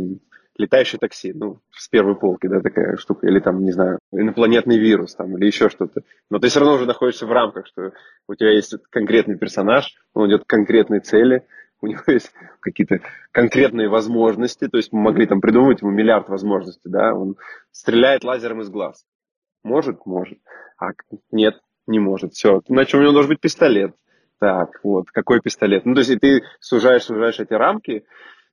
летающее такси, ну, с первой полки, да, такая штука, или там, не знаю, инопланетный вирус, там, или еще что-то. Но ты все равно уже находишься в рамках, что у тебя есть конкретный персонаж, он идет к конкретной цели, у него есть какие-то конкретные возможности, то есть мы могли там придумать ему миллиард возможностей, да, он стреляет лазером из глаз. Может? Может. А нет, не может. Все. Значит, у него должен быть пистолет. Так, вот, какой пистолет? Ну, то есть, и ты сужаешь, сужаешь эти рамки,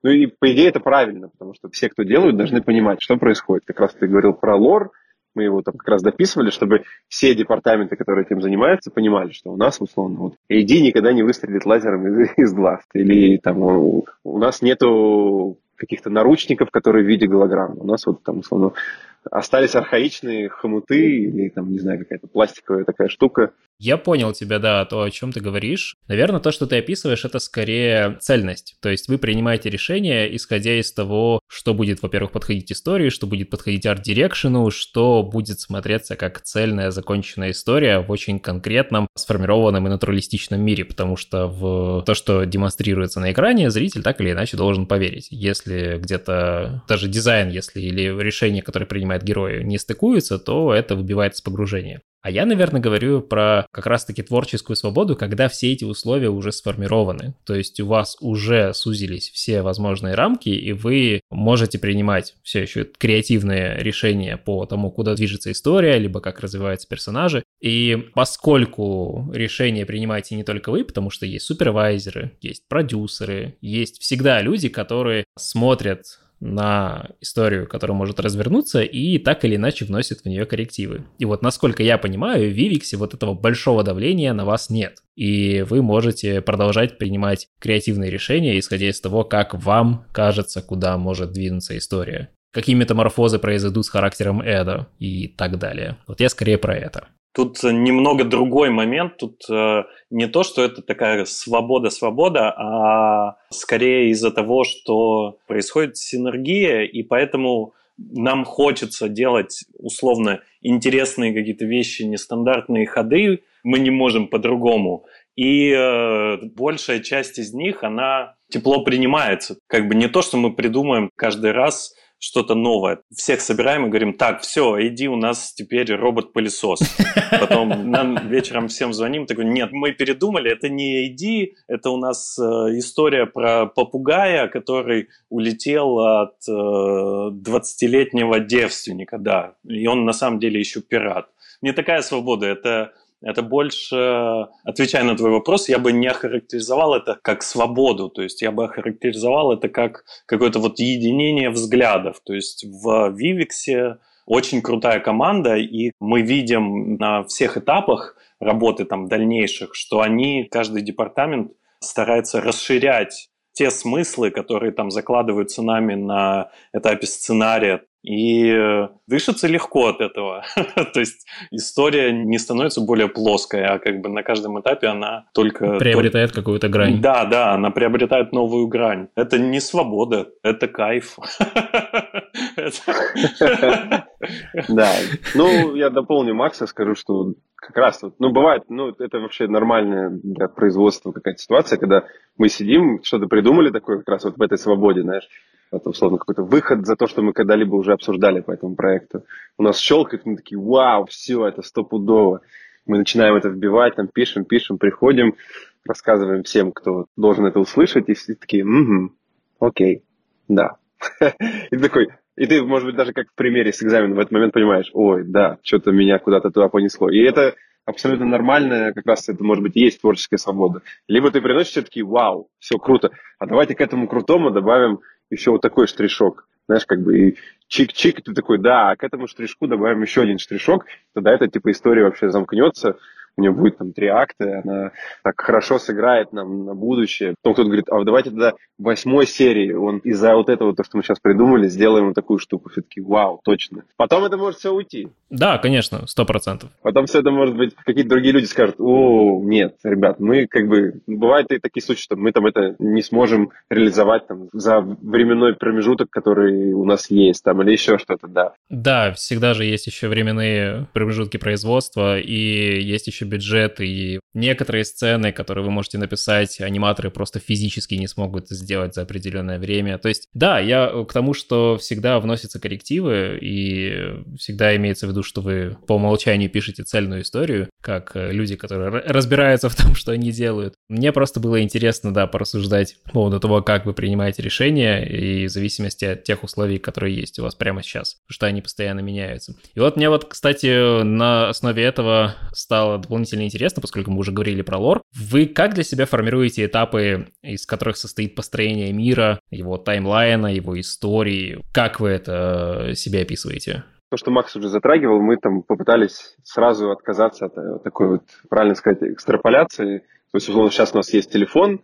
ну и по идее это правильно, потому что все, кто делают, должны понимать, что происходит. Как раз ты говорил про лор, мы его там как раз дописывали, чтобы все департаменты, которые этим занимаются, понимали, что у нас, условно, вот, AD никогда не выстрелит лазером из, из глаз. Или там у, у нас нету каких-то наручников, которые в виде голограмм. У нас вот там, условно, остались архаичные хомуты или там, не знаю, какая-то пластиковая такая штука, я понял тебя, да, то, о чем ты говоришь. Наверное, то, что ты описываешь, это скорее цельность. То есть вы принимаете решение, исходя из того, что будет, во-первых, подходить истории, что будет подходить арт-дирекшену, что будет смотреться как цельная законченная история в очень конкретном, сформированном и натуралистичном мире, потому что в то, что демонстрируется на экране, зритель так или иначе должен поверить. Если где-то даже дизайн, если или решение, которое принимает герой, не стыкуется, то это выбивает с погружения. А я, наверное, говорю про как раз-таки творческую свободу, когда все эти условия уже сформированы. То есть у вас уже сузились все возможные рамки, и вы можете принимать все еще креативные решения по тому, куда движется история, либо как развиваются персонажи. И поскольку решения принимаете не только вы, потому что есть супервайзеры, есть продюсеры, есть всегда люди, которые смотрят на историю, которая может развернуться, и так или иначе вносит в нее коррективы. И вот, насколько я понимаю, в Vivix вот этого большого давления на вас нет. И вы можете продолжать принимать креативные решения, исходя из того, как вам кажется, куда может двинуться история. Какие метаморфозы произойдут с характером Эда и так далее. Вот я скорее про это. Тут немного другой момент. Тут э, не то, что это такая свобода-свобода, а скорее из-за того, что происходит синергия, и поэтому нам хочется делать условно интересные какие-то вещи, нестандартные ходы, мы не можем по-другому. И э, большая часть из них, она тепло принимается. Как бы не то, что мы придумаем каждый раз что-то новое. Всех собираем и говорим, так, все, иди, у нас теперь робот-пылесос. Потом нам вечером всем звоним, такой, нет, мы передумали, это не иди, это у нас э, история про попугая, который улетел от э, 20-летнего девственника, да, и он на самом деле еще пират. Не такая свобода, это это больше, отвечая на твой вопрос, я бы не охарактеризовал это как свободу, то есть я бы охарактеризовал это как какое-то вот единение взглядов. То есть в Вивиксе очень крутая команда, и мы видим на всех этапах работы там дальнейших, что они, каждый департамент старается расширять те смыслы, которые там закладываются нами на этапе сценария, и э, дышится легко от этого. То есть история не становится более плоской, а как бы на каждом этапе она только... Приобретает только... какую-то грань. Да, да, она приобретает новую грань. Это не свобода, это кайф. Да, ну я дополню Макса, скажу, что как раз вот, ну бывает, ну это вообще нормальная для производства какая-то ситуация, когда мы сидим, что-то придумали такое как раз вот в этой свободе, знаешь, это условно какой-то выход за то, что мы когда-либо уже обсуждали по этому проекту. У нас щелкает, мы такие, вау, все, это стопудово. Мы начинаем это вбивать, там пишем, пишем, приходим, рассказываем всем, кто должен это услышать, и все такие, угу, окей, да. И такой, и ты, может быть, даже как в примере с экзаменом в этот момент понимаешь, ой, да, что-то меня куда-то туда понесло. И это абсолютно нормально, как раз это, может быть, и есть творческая свобода. Либо ты приносишь все-таки, вау, все круто, а давайте к этому крутому добавим еще вот такой штришок. Знаешь, как бы и чик-чик, ты такой, да, а к этому штришку добавим еще один штришок, тогда эта типа история вообще замкнется, у нее будет там три акта, она так хорошо сыграет нам на будущее. Потом кто-то говорит, а давайте тогда восьмой серии он из-за вот этого, то, что мы сейчас придумали, сделаем вот такую штуку. Все таки вау, точно. Потом это может все уйти. Да, конечно, сто процентов. Потом все это может быть, какие-то другие люди скажут, о, нет, ребят, мы как бы, бывают и такие случаи, что мы там это не сможем реализовать там за временной промежуток, который у нас есть, там, или еще что-то, да. Да, всегда же есть еще временные промежутки производства, и есть еще бюджет, и некоторые сцены, которые вы можете написать, аниматоры просто физически не смогут это сделать за определенное время. То есть, да, я к тому, что всегда вносятся коррективы, и всегда имеется в виду, что вы по умолчанию пишете цельную историю, как люди, которые разбираются в том, что они делают. Мне просто было интересно, да, порассуждать по поводу того, как вы принимаете решения, и в зависимости от тех условий, которые есть у вас прямо сейчас, что они постоянно меняются. И вот мне вот, кстати, на основе этого стало дополнительно интересно, поскольку мы уже говорили про лор. Вы как для себя формируете этапы, из которых состоит построение мира, его таймлайна, его истории? Как вы это себе описываете? то, что Макс уже затрагивал, мы там попытались сразу отказаться от э, такой вот, правильно сказать, экстраполяции. То есть, условно, сейчас у нас есть телефон,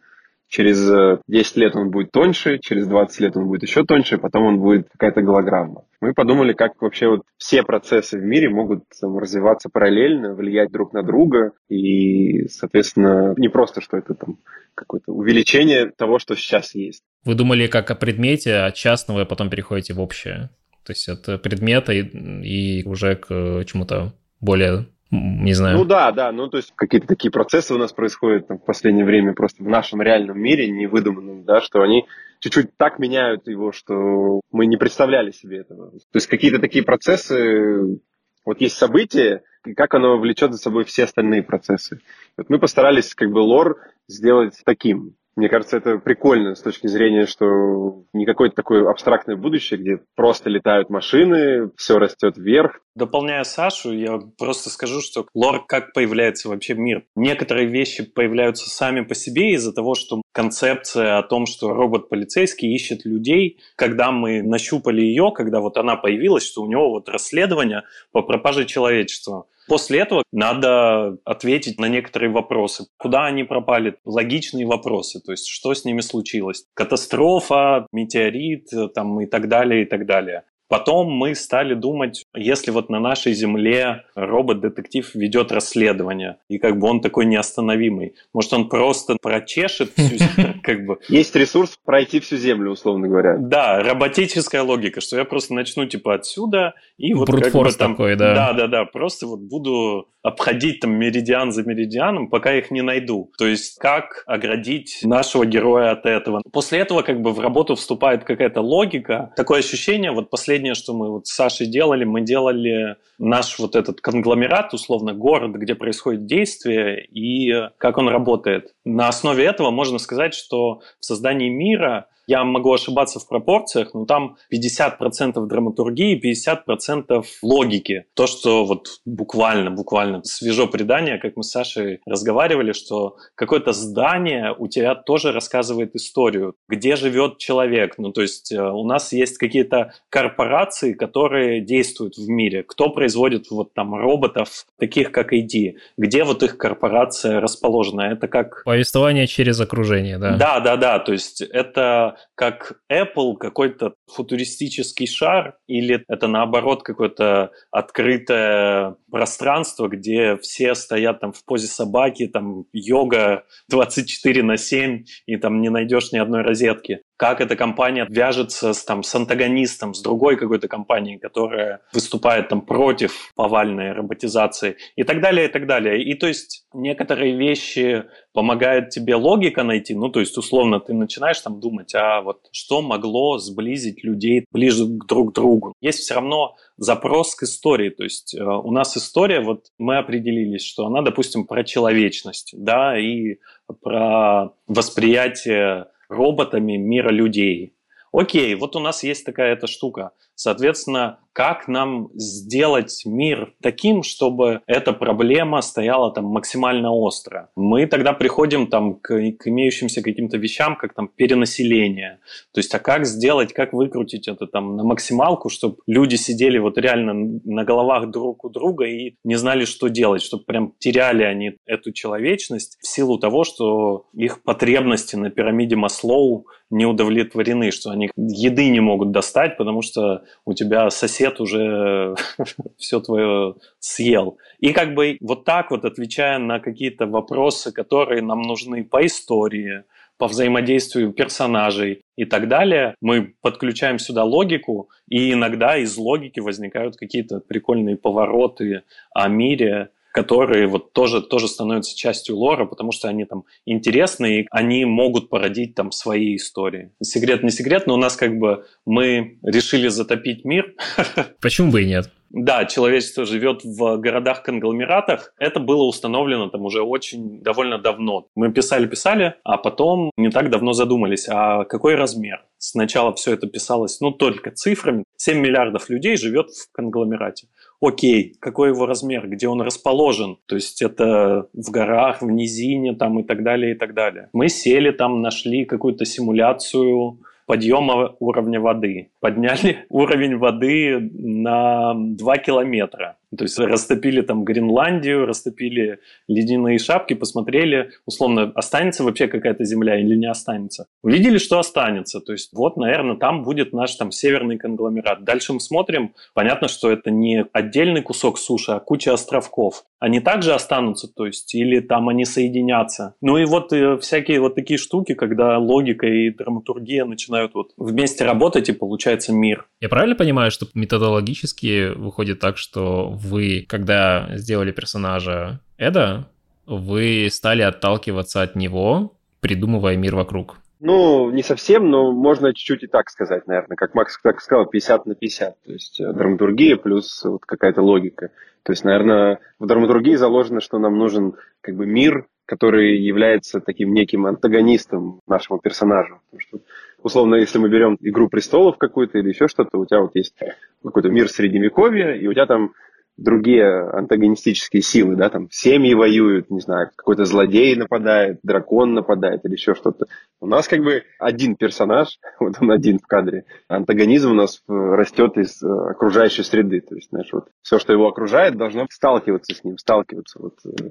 через 10 э, лет он будет тоньше, через 20 лет он будет еще тоньше, потом он будет какая-то голограмма. Мы подумали, как вообще вот все процессы в мире могут там, развиваться параллельно, влиять друг на друга, и, соответственно, не просто, что это там какое-то увеличение того, что сейчас есть. Вы думали как о предмете, от частного, и потом переходите в общее? То есть от предмета и, и уже к чему-то более не знаю. Ну да, да, ну то есть какие-то такие процессы у нас происходят там, в последнее время просто в нашем реальном мире, не выдуманном, да, что они чуть-чуть так меняют его, что мы не представляли себе этого. То есть какие-то такие процессы, вот есть события, и как оно влечет за собой все остальные процессы. Вот мы постарались как бы лор сделать таким. Мне кажется, это прикольно с точки зрения, что не какое-то такое абстрактное будущее, где просто летают машины, все растет вверх. Дополняя Сашу, я просто скажу, что лор как появляется вообще мир. Некоторые вещи появляются сами по себе из-за того, что концепция о том, что робот-полицейский ищет людей, когда мы нащупали ее, когда вот она появилась, что у него вот расследование по пропаже человечества. После этого надо ответить на некоторые вопросы. Куда они пропали? Логичные вопросы. То есть, что с ними случилось? Катастрофа, метеорит там, и так далее, и так далее. Потом мы стали думать, если вот на нашей Земле робот-детектив ведет расследование, и как бы он такой неостановимый, может он просто прочешет всю как бы... Есть ресурс пройти всю Землю, условно говоря. Да, роботическая логика, что я просто начну типа отсюда, и вот как бы там... такой, да. Да-да-да, просто вот буду обходить там меридиан за меридианом, пока их не найду. То есть как оградить нашего героя от этого. После этого как бы в работу вступает какая-то логика. Такое ощущение, вот последнее, что мы вот с Сашей делали, мы делали наш вот этот конгломерат, условно, город, где происходит действие и как он работает. На основе этого можно сказать, что в создании мира я могу ошибаться в пропорциях, но там 50% драматургии, 50% логики. То, что вот буквально, буквально свежо предание, как мы с Сашей разговаривали, что какое-то здание у тебя тоже рассказывает историю, где живет человек. Ну, то есть э, у нас есть какие-то корпорации, которые действуют в мире. Кто производит вот там роботов, таких как ID? Где вот их корпорация расположена? Это как... Повествование через окружение, да. Да, да, да. То есть это как Apple какой-то футуристический шар, или это наоборот какое-то открытое пространство, где все стоят там в позе собаки, там йога 24 на 7, и там не найдешь ни одной розетки как эта компания вяжется с, там, с антагонистом, с другой какой-то компанией, которая выступает там против повальной роботизации и так далее, и так далее. И то есть некоторые вещи помогает тебе логика найти, ну то есть условно ты начинаешь там думать, а вот что могло сблизить людей ближе друг к другу. Есть все равно запрос к истории, то есть э, у нас история, вот мы определились, что она, допустим, про человечность, да, и про восприятие роботами мира людей. Окей, вот у нас есть такая эта штука. Соответственно, как нам сделать мир таким, чтобы эта проблема стояла там максимально остро. Мы тогда приходим там к, к имеющимся каким-то вещам, как там перенаселение. То есть, а как сделать, как выкрутить это там на максималку, чтобы люди сидели вот реально на головах друг у друга и не знали, что делать, чтобы прям теряли они эту человечность в силу того, что их потребности на пирамиде Маслоу не удовлетворены, что они еды не могут достать, потому что у тебя сосед уже все твое съел. И как бы вот так вот, отвечая на какие-то вопросы, которые нам нужны по истории, по взаимодействию персонажей и так далее, мы подключаем сюда логику, и иногда из логики возникают какие-то прикольные повороты о мире, которые вот тоже, тоже становятся частью лора, потому что они там интересны, и они могут породить там свои истории. Секрет не секрет, но у нас как бы мы решили затопить мир. Почему бы и нет? Да, человечество живет в городах-конгломератах. Это было установлено там уже очень довольно давно. Мы писали-писали, а потом не так давно задумались, а какой размер? Сначала все это писалось, ну, только цифрами. 7 миллиардов людей живет в конгломерате окей, какой его размер, где он расположен, то есть это в горах, в низине там и так далее, и так далее. Мы сели там, нашли какую-то симуляцию подъема уровня воды. Подняли уровень воды на 2 километра. То есть растопили там Гренландию, растопили ледяные шапки, посмотрели, условно, останется вообще какая-то земля или не останется. Увидели, что останется. То есть вот, наверное, там будет наш там северный конгломерат. Дальше мы смотрим, понятно, что это не отдельный кусок суши, а куча островков. Они также останутся, то есть, или там они соединятся. Ну и вот э, всякие вот такие штуки, когда логика и драматургия начинают вот вместе работать, и получается мир. Я правильно понимаю, что методологически выходит так, что вы, когда сделали персонажа Эда, вы стали отталкиваться от него, придумывая мир вокруг. Ну, не совсем, но можно чуть-чуть и так сказать, наверное. Как Макс так сказал, 50 на 50. То есть э, драматургия плюс вот какая-то логика. То есть, наверное, в драматургии заложено, что нам нужен как бы мир, который является таким неким антагонистом нашему персонажу. Потому что, условно, если мы берем «Игру престолов» какую-то или еще что-то, у тебя вот есть какой-то мир средневековья, и у тебя там другие антагонистические силы, да, там семьи воюют, не знаю, какой-то злодей нападает, дракон нападает или еще что-то. У нас как бы один персонаж, вот он один в кадре. Антагонизм у нас э, растет из э, окружающей среды. То есть, знаешь, вот все, что его окружает, должно сталкиваться с ним, сталкиваться, вот, э,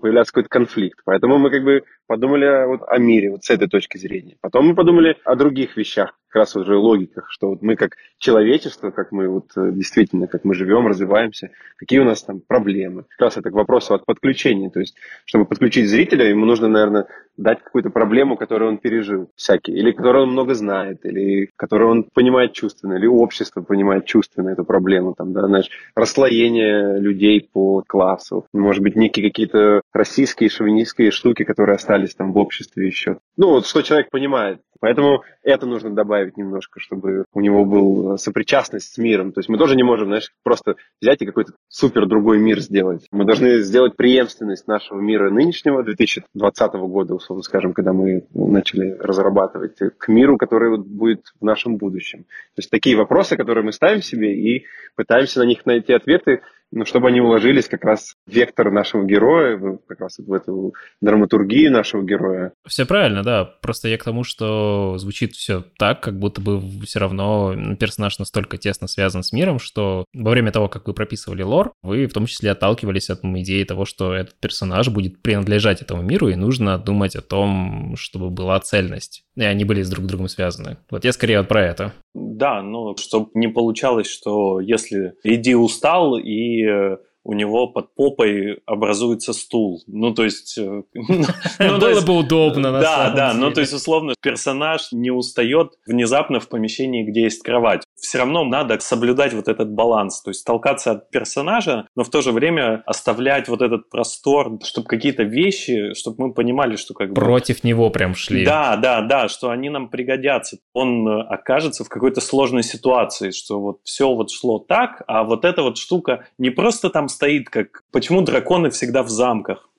появляться какой-то конфликт. Поэтому мы как бы подумали вот о мире вот с этой точки зрения. Потом мы подумали о других вещах, как раз уже логиках, что вот мы как человечество, как мы вот э, действительно, как мы живем, развиваемся, какие у нас там проблемы. Как раз это к вопросу от подключения. То есть, чтобы подключить зрителя, ему нужно, наверное, дать какую-то проблему, которую он пережил всякие, или которую он много знает, или которую он понимает чувственно, или общество понимает чувственно эту проблему, там, да, знаешь, расслоение людей по классу, может быть, некие какие-то российские шовинистские штуки, которые остались там в обществе еще. Ну, вот что человек понимает. Поэтому это нужно добавить немножко, чтобы у него был сопричастность с миром. То есть мы тоже не можем, знаешь, просто взять и какой-то супер другой мир сделать. Мы должны сделать преемственность нашего мира нынешнего, 2020 года, условно скажем, когда мы начали разрабатывать, к миру, который будет в нашем будущем. То есть такие вопросы, которые мы ставим себе и пытаемся на них найти ответы, ну, чтобы они уложились как раз в вектор нашего героя, как раз в эту драматургию нашего героя. Все правильно, да. Просто я к тому, что звучит все так, как будто бы все равно персонаж настолько тесно связан с миром, что во время того, как вы прописывали лор, вы в том числе отталкивались от идеи того, что этот персонаж будет принадлежать этому миру, и нужно думать о том, чтобы была цельность. И они были с друг другом связаны. Вот я скорее вот про это. Да, ну, чтобы не получалось, что если иди устал и э, у него под попой образуется стул. Ну, то есть... Э, ну, Было бы удобно, Да, да, ну, то есть, условно, персонаж не устает внезапно в помещении, где есть кровать. Все равно надо соблюдать вот этот баланс, то есть толкаться от персонажа, но в то же время оставлять вот этот простор, чтобы какие-то вещи, чтобы мы понимали, что как бы... Против него прям шли. Да, да, да, что они нам пригодятся. Он э, окажется в какой-то сложной ситуации, что вот все вот шло так, а вот эта вот штука не просто там стоит как... Почему драконы всегда в замках?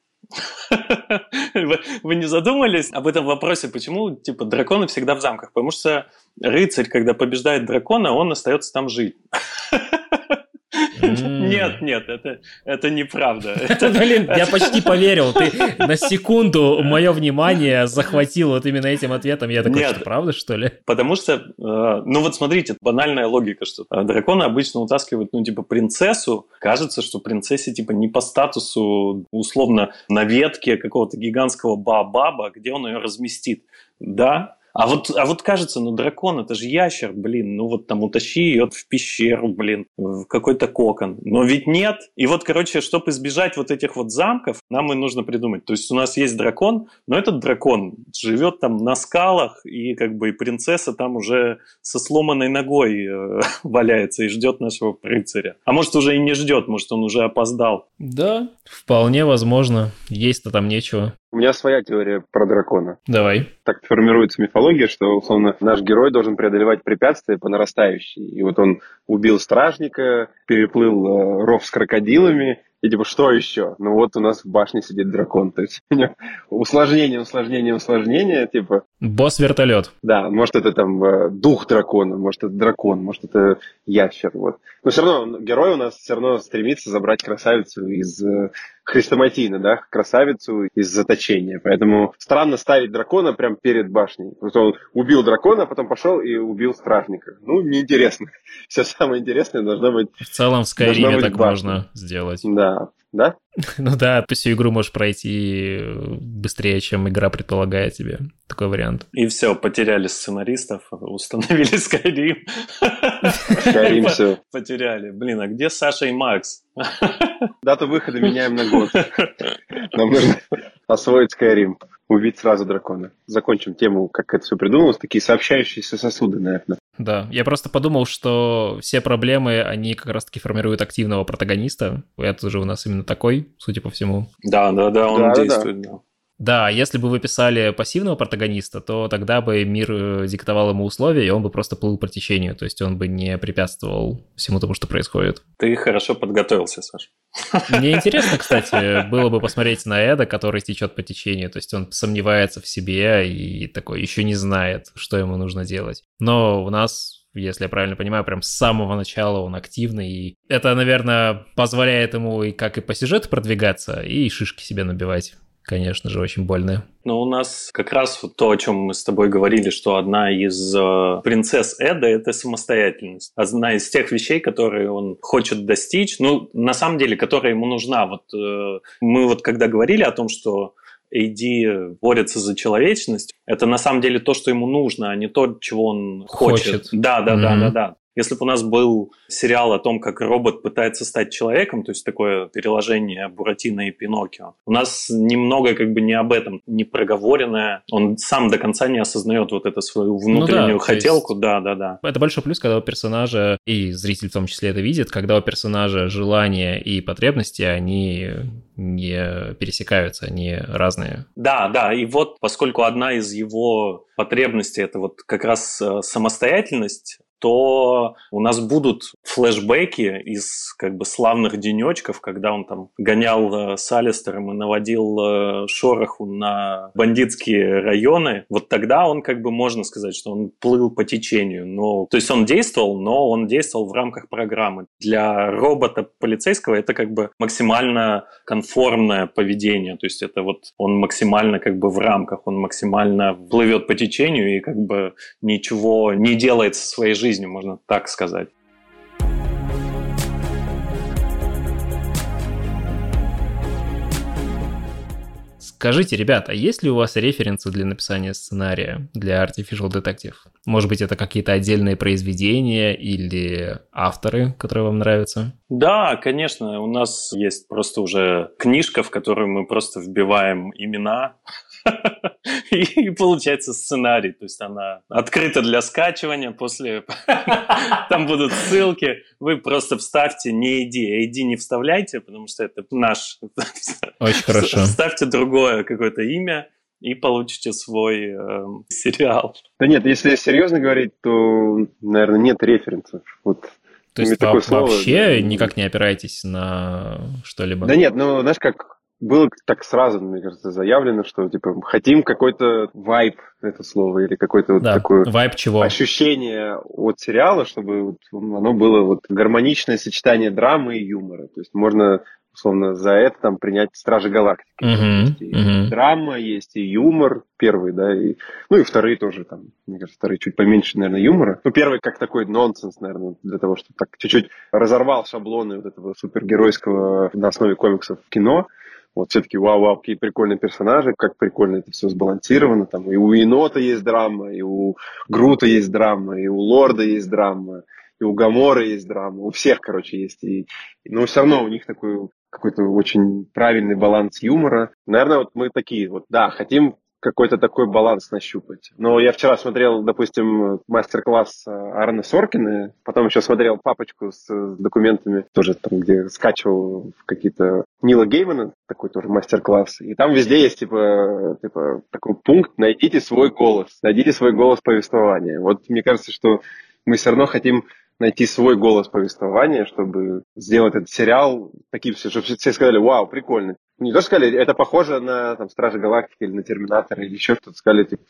Вы не задумались об этом вопросе, почему типа драконы всегда в замках? Потому что рыцарь, когда побеждает дракона, он остается там жить. Нет, нет, это, это неправда. Блин, я почти поверил. Ты на секунду мое внимание захватил вот именно этим ответом. Я такой, нет, что правда, что ли? Потому что, э, ну вот смотрите, банальная логика, что э, драконы обычно утаскивают, ну типа принцессу. Кажется, что принцессе типа не по статусу, условно, на ветке какого-то гигантского баобаба, где он ее разместит. Да, а вот, а вот кажется, ну дракон это же ящер, блин, ну вот там утащи ее в пещеру, блин, в какой-то кокон. Но ведь нет. И вот, короче, чтобы избежать вот этих вот замков, нам и нужно придумать. То есть у нас есть дракон, но этот дракон живет там на скалах, и как бы и принцесса там уже со сломанной ногой э, валяется и ждет нашего рыцаря. А может уже и не ждет, может он уже опоздал. Да, вполне возможно. Есть-то там нечего. У меня своя теория про дракона. Давай. Так формируется мифология, что, условно, наш герой должен преодолевать препятствия по нарастающей. И вот он убил стражника, переплыл э, ров с крокодилами, и типа, что еще? Ну вот у нас в башне сидит дракон. То есть у него усложнение, усложнение, усложнение, типа. Босс-вертолет. Да, может это там э, дух дракона, может это дракон, может это ящер. Вот. Но все равно герой у нас все равно стремится забрать красавицу из э, хрестоматийно, да, красавицу из заточения. Поэтому странно ставить дракона прямо перед башней. Вот он убил дракона, а потом пошел и убил стражника. Ну, неинтересно. Все самое интересное должно быть... В целом в Скайриме так башня. можно сделать. Да, да? Ну да, ты всю игру можешь пройти быстрее, чем игра предполагает тебе. Такой вариант. И все, потеряли сценаристов, установили Skyrim. Skyrim все. Потеряли. Блин, а где Саша и Макс? Дату выхода меняем на год. Нам нужно освоить Skyrim. Убить сразу дракона. Закончим тему, как это все придумалось. Такие сообщающиеся сосуды, наверное. Да, я просто подумал, что все проблемы, они как раз-таки формируют активного протагониста. Это же у нас именно такой, судя по всему. Да, да, да, он да, действует, да. да. Да, если бы вы писали пассивного протагониста, то тогда бы мир э, диктовал ему условия, и он бы просто плыл по течению, то есть он бы не препятствовал всему тому, что происходит. Ты хорошо подготовился, Саш. Мне интересно, кстати, было бы посмотреть на Эда, который течет по течению, то есть он сомневается в себе и такой еще не знает, что ему нужно делать. Но у нас если я правильно понимаю, прям с самого начала он активный. И это, наверное, позволяет ему и как и по сюжету продвигаться, и шишки себе набивать конечно же, очень больная. Но у нас как раз вот то, о чем мы с тобой говорили, что одна из э, принцесс Эда – это самостоятельность. Одна из тех вещей, которые он хочет достичь, ну, на самом деле, которая ему нужна. Вот э, мы вот когда говорили о том, что AD борется за человечность, это на самом деле то, что ему нужно, а не то, чего он хочет. хочет. Да, да, mm-hmm. да, да, да. Если бы у нас был сериал о том, как робот пытается стать человеком, то есть такое переложение Буратино и Пиноккио, у нас немного как бы не об этом, не проговоренное. Он сам до конца не осознает вот эту свою внутреннюю ну да, хотелку. Есть... Да, да, да. Это большой плюс, когда у персонажа, и зритель в том числе это видит, когда у персонажа желания и потребности, они не пересекаются, они разные. Да, да, и вот поскольку одна из его потребностей это вот как раз э, самостоятельность, то у нас будут флешбеки из как бы славных денечков, когда он там гонял э, с Алистером и наводил э, шороху на бандитские районы. Вот тогда он как бы можно сказать, что он плыл по течению. Но, то есть он действовал, но он действовал в рамках программы. Для робота полицейского это как бы максимально конформное поведение. То есть это вот он максимально как бы в рамках, он максимально плывет по течению и как бы ничего не делает со своей жизнью жизнью, можно так сказать. Скажите, ребята, есть ли у вас референсы для написания сценария для Artificial Detective? Может быть, это какие-то отдельные произведения или авторы, которые вам нравятся? Да, конечно. У нас есть просто уже книжка, в которую мы просто вбиваем имена и получается сценарий. То есть она открыта для скачивания. После там будут ссылки. Вы просто вставьте не ID. ID не вставляйте, потому что это наш. Очень хорошо. Вставьте другое какое-то имя и получите свой э, сериал. Да нет, если серьезно говорить, то, наверное, нет референсов. Вот то есть такое вообще слово... никак не опираетесь на что-либо? Да нет, ну, знаешь, как было так сразу, мне кажется, заявлено, что типа хотим какой-то вайп, это слово, или какой-то вот да, такое вайп чего? ощущение от сериала, чтобы вот оно было вот гармоничное сочетание драмы и юмора. То есть можно условно, за это там принять Стражи Галактики. Uh-huh, есть и uh-huh. драма, есть и юмор первый, да, и, ну и вторые тоже там, мне кажется, вторые чуть поменьше, наверное, юмора. Ну, первый как такой нонсенс, наверное, для того, чтобы так чуть-чуть разорвал шаблоны вот этого супергеройского на основе комиксов кино. Вот все-таки вау-вау, какие прикольные персонажи, как прикольно это все сбалансировано. Там и у Енота есть драма, и у Грута есть драма, и у Лорда есть драма, и у Гамора есть драма. У всех, короче, есть. И, но все равно у них такой какой-то очень правильный баланс юмора. Наверное, вот мы такие вот, да, хотим какой-то такой баланс нащупать. Но я вчера смотрел, допустим, мастер-класс Арны Соркина, потом еще смотрел папочку с, с документами, тоже там, где скачивал какие-то Нила Геймана, такой тоже мастер-класс. И там везде есть, типа, типа, такой пункт «Найдите свой голос», «Найдите свой голос повествования». Вот мне кажется, что мы все равно хотим найти свой голос повествования, чтобы сделать этот сериал таким, чтобы все сказали, вау, прикольно. Не то сказали, это похоже на там, Стражи Галактики или на Терминатора или еще что-то, сказали, типа,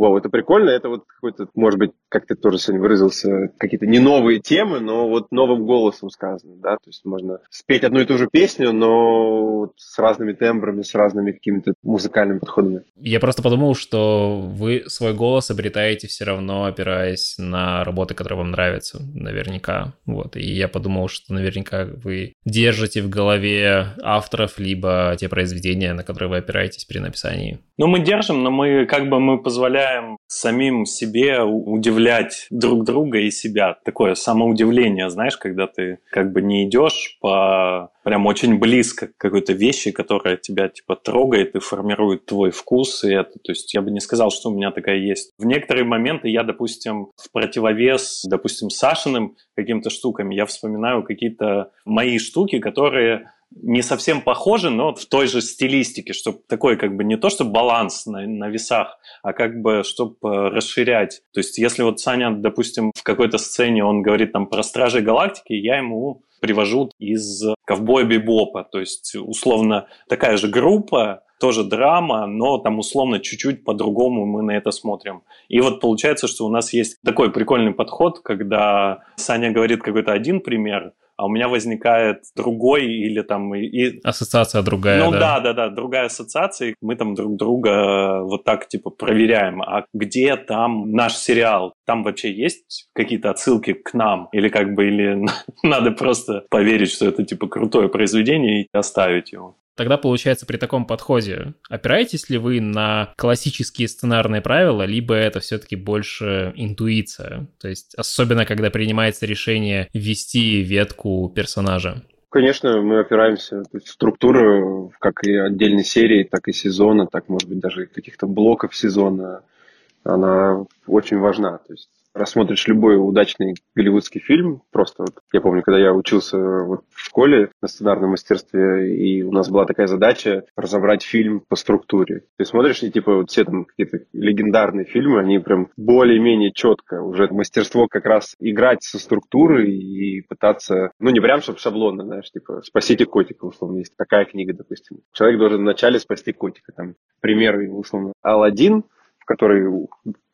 вау, это прикольно, это вот какой-то, может быть, как ты тоже сегодня выразился, какие-то не новые темы, но вот новым голосом сказано, да, то есть можно спеть одну и ту же песню, но вот с разными тембрами, с разными какими-то музыкальными подходами. Я просто подумал, что вы свой голос обретаете все равно, опираясь на работы, которые вам нравятся, наверняка, вот, и я подумал, что наверняка вы держите в голове авторов, либо те произведения, на которые вы опираетесь при написании. Ну, мы держим, но мы как бы мы позволяем самим себе удивлять друг друга и себя. Такое самоудивление, знаешь, когда ты как бы не идешь по прям очень близко к какой-то вещи, которая тебя типа трогает и формирует твой вкус. И это, то есть я бы не сказал, что у меня такая есть. В некоторые моменты я, допустим, в противовес, допустим, Сашиным каким-то штукам, я вспоминаю какие-то мои штуки, которые не совсем похожи, но в той же стилистике, чтобы такой как бы не то, что баланс на, на весах, а как бы чтобы э, расширять. То есть если вот Саня, допустим, в какой-то сцене он говорит там про Стражи Галактики, я ему привожу из Ковбоя Бибопа, то есть условно такая же группа, тоже драма, но там условно чуть-чуть по-другому мы на это смотрим. И вот получается, что у нас есть такой прикольный подход, когда Саня говорит какой-то один пример, а у меня возникает другой или там... И... Ассоциация другая, Ну да. да, да, другая ассоциация, мы там друг друга вот так типа проверяем, а где там наш сериал? Там вообще есть какие-то отсылки к нам? Или как бы, или надо просто поверить, что это типа крутое произведение и оставить его? Тогда получается при таком подходе, опираетесь ли вы на классические сценарные правила, либо это все-таки больше интуиция? То есть особенно когда принимается решение ввести ветку персонажа. Конечно, мы опираемся в структуру как и отдельной серии, так и сезона, так, может быть, даже каких-то блоков сезона. Она очень важна. То есть рассмотришь любой удачный голливудский фильм, просто вот, я помню, когда я учился вот в школе на сценарном мастерстве, и у нас была такая задача разобрать фильм по структуре. Ты смотришь, и типа вот все там какие-то легендарные фильмы, они прям более-менее четко, уже мастерство как раз играть со структурой и пытаться, ну не прям, чтобы шаблонно, знаешь, типа «Спасите котика», условно, есть такая книга, допустим. Человек должен вначале спасти котика, там, пример, условно, Алладин, который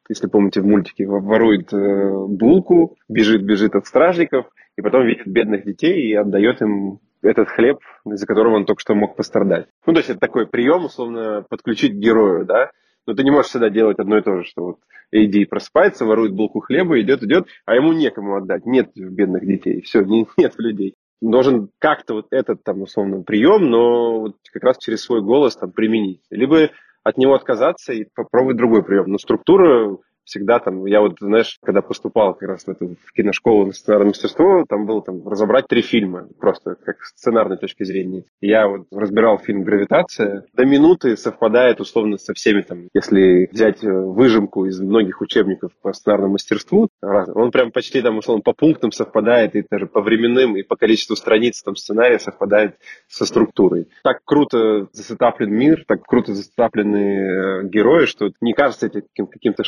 если помните в мультике, ворует э, булку, бежит, бежит от стражников, и потом видит бедных детей и отдает им этот хлеб, из-за которого он только что мог пострадать. Ну, то есть это такой прием, условно, подключить герою, да, но ты не можешь всегда делать одно и то же, что вот Эйди просыпается, ворует булку хлеба, идет, идет, а ему некому отдать, нет бедных детей, все, нет людей. Должен как-то вот этот там условно прием, но вот как раз через свой голос там применить. Либо от него отказаться и попробовать другой прием. Но структура всегда там, я вот, знаешь, когда поступал как раз в эту в киношколу на сценарное мастерство, там было там разобрать три фильма, просто как с сценарной точки зрения. Я вот разбирал фильм «Гравитация», до минуты совпадает условно со всеми там, если взять э, выжимку из многих учебников по сценарному мастерству, он прям почти там условно по пунктам совпадает, и даже по временным, и по количеству страниц там сценария совпадает со структурой. Так круто засетаплен мир, так круто засетаплены э, герои, что не кажется этим каким-то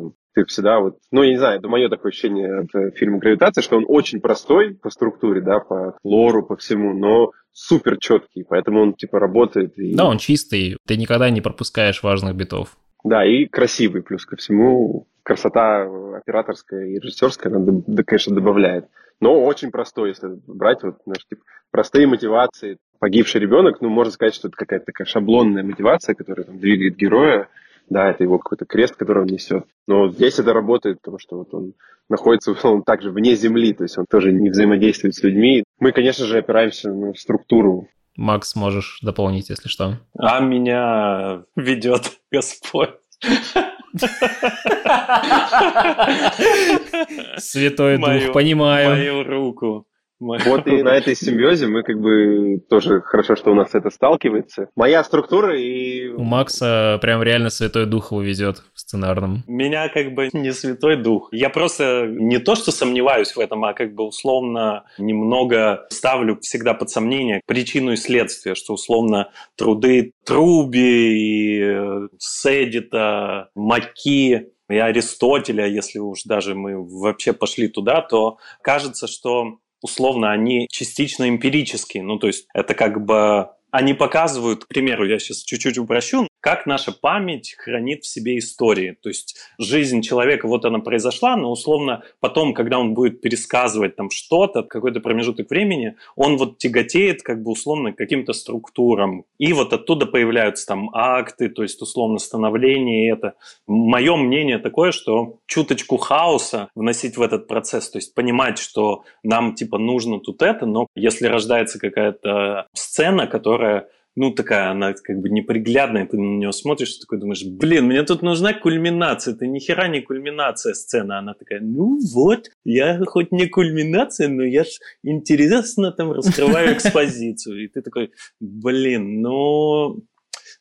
шаблонным. ты всегда вот, ну, я не знаю, это мое такое ощущение от фильма «Гравитация», что он очень простой по структуре, да, по лору, по всему, но супер четкий, поэтому он, типа, работает. И... Да, он чистый, ты никогда не пропускаешь важных битов. Да, и красивый, плюс ко всему, красота операторская и режиссерская, она, да, конечно, добавляет. Но очень простой, если брать вот, знаешь, типа, простые мотивации. Погибший ребенок, ну, можно сказать, что это какая-то такая шаблонная мотивация, которая там двигает героя, да, это его какой-то крест, который он несет. Но здесь это работает, потому что вот он находится он также вне земли, то есть он тоже не взаимодействует с людьми. Мы, конечно же, опираемся на структуру. Макс, можешь дополнить, если что. А меня ведет Господь. Святой Дух, понимаю. Мою руку. Вот и на этой симбиозе мы как бы тоже хорошо, что у нас это сталкивается. Моя структура и... У Макса прям реально Святой Дух его везет в сценарном. Меня как бы не Святой Дух. Я просто не то, что сомневаюсь в этом, а как бы условно немного ставлю всегда под сомнение причину и следствие, что условно труды Труби и э, Седита, Маки и Аристотеля, если уж даже мы вообще пошли туда, то кажется, что условно они частично эмпирические. Ну, то есть это как бы они показывают, к примеру, я сейчас чуть-чуть упрощу, как наша память хранит в себе истории. То есть жизнь человека, вот она произошла, но условно потом, когда он будет пересказывать там что-то, какой-то промежуток времени, он вот тяготеет как бы условно каким-то структурам. И вот оттуда появляются там акты, то есть условно становление это. Мое мнение такое, что чуточку хаоса вносить в этот процесс, то есть понимать, что нам типа нужно тут это, но если рождается какая-то сцена, которая ну, такая, она как бы неприглядная, ты на нее смотришь, такой думаешь, блин, мне тут нужна кульминация, это ни хера не кульминация сцена. Она такая, ну вот, я хоть не кульминация, но я ж интересно там раскрываю экспозицию. И ты такой, блин, ну,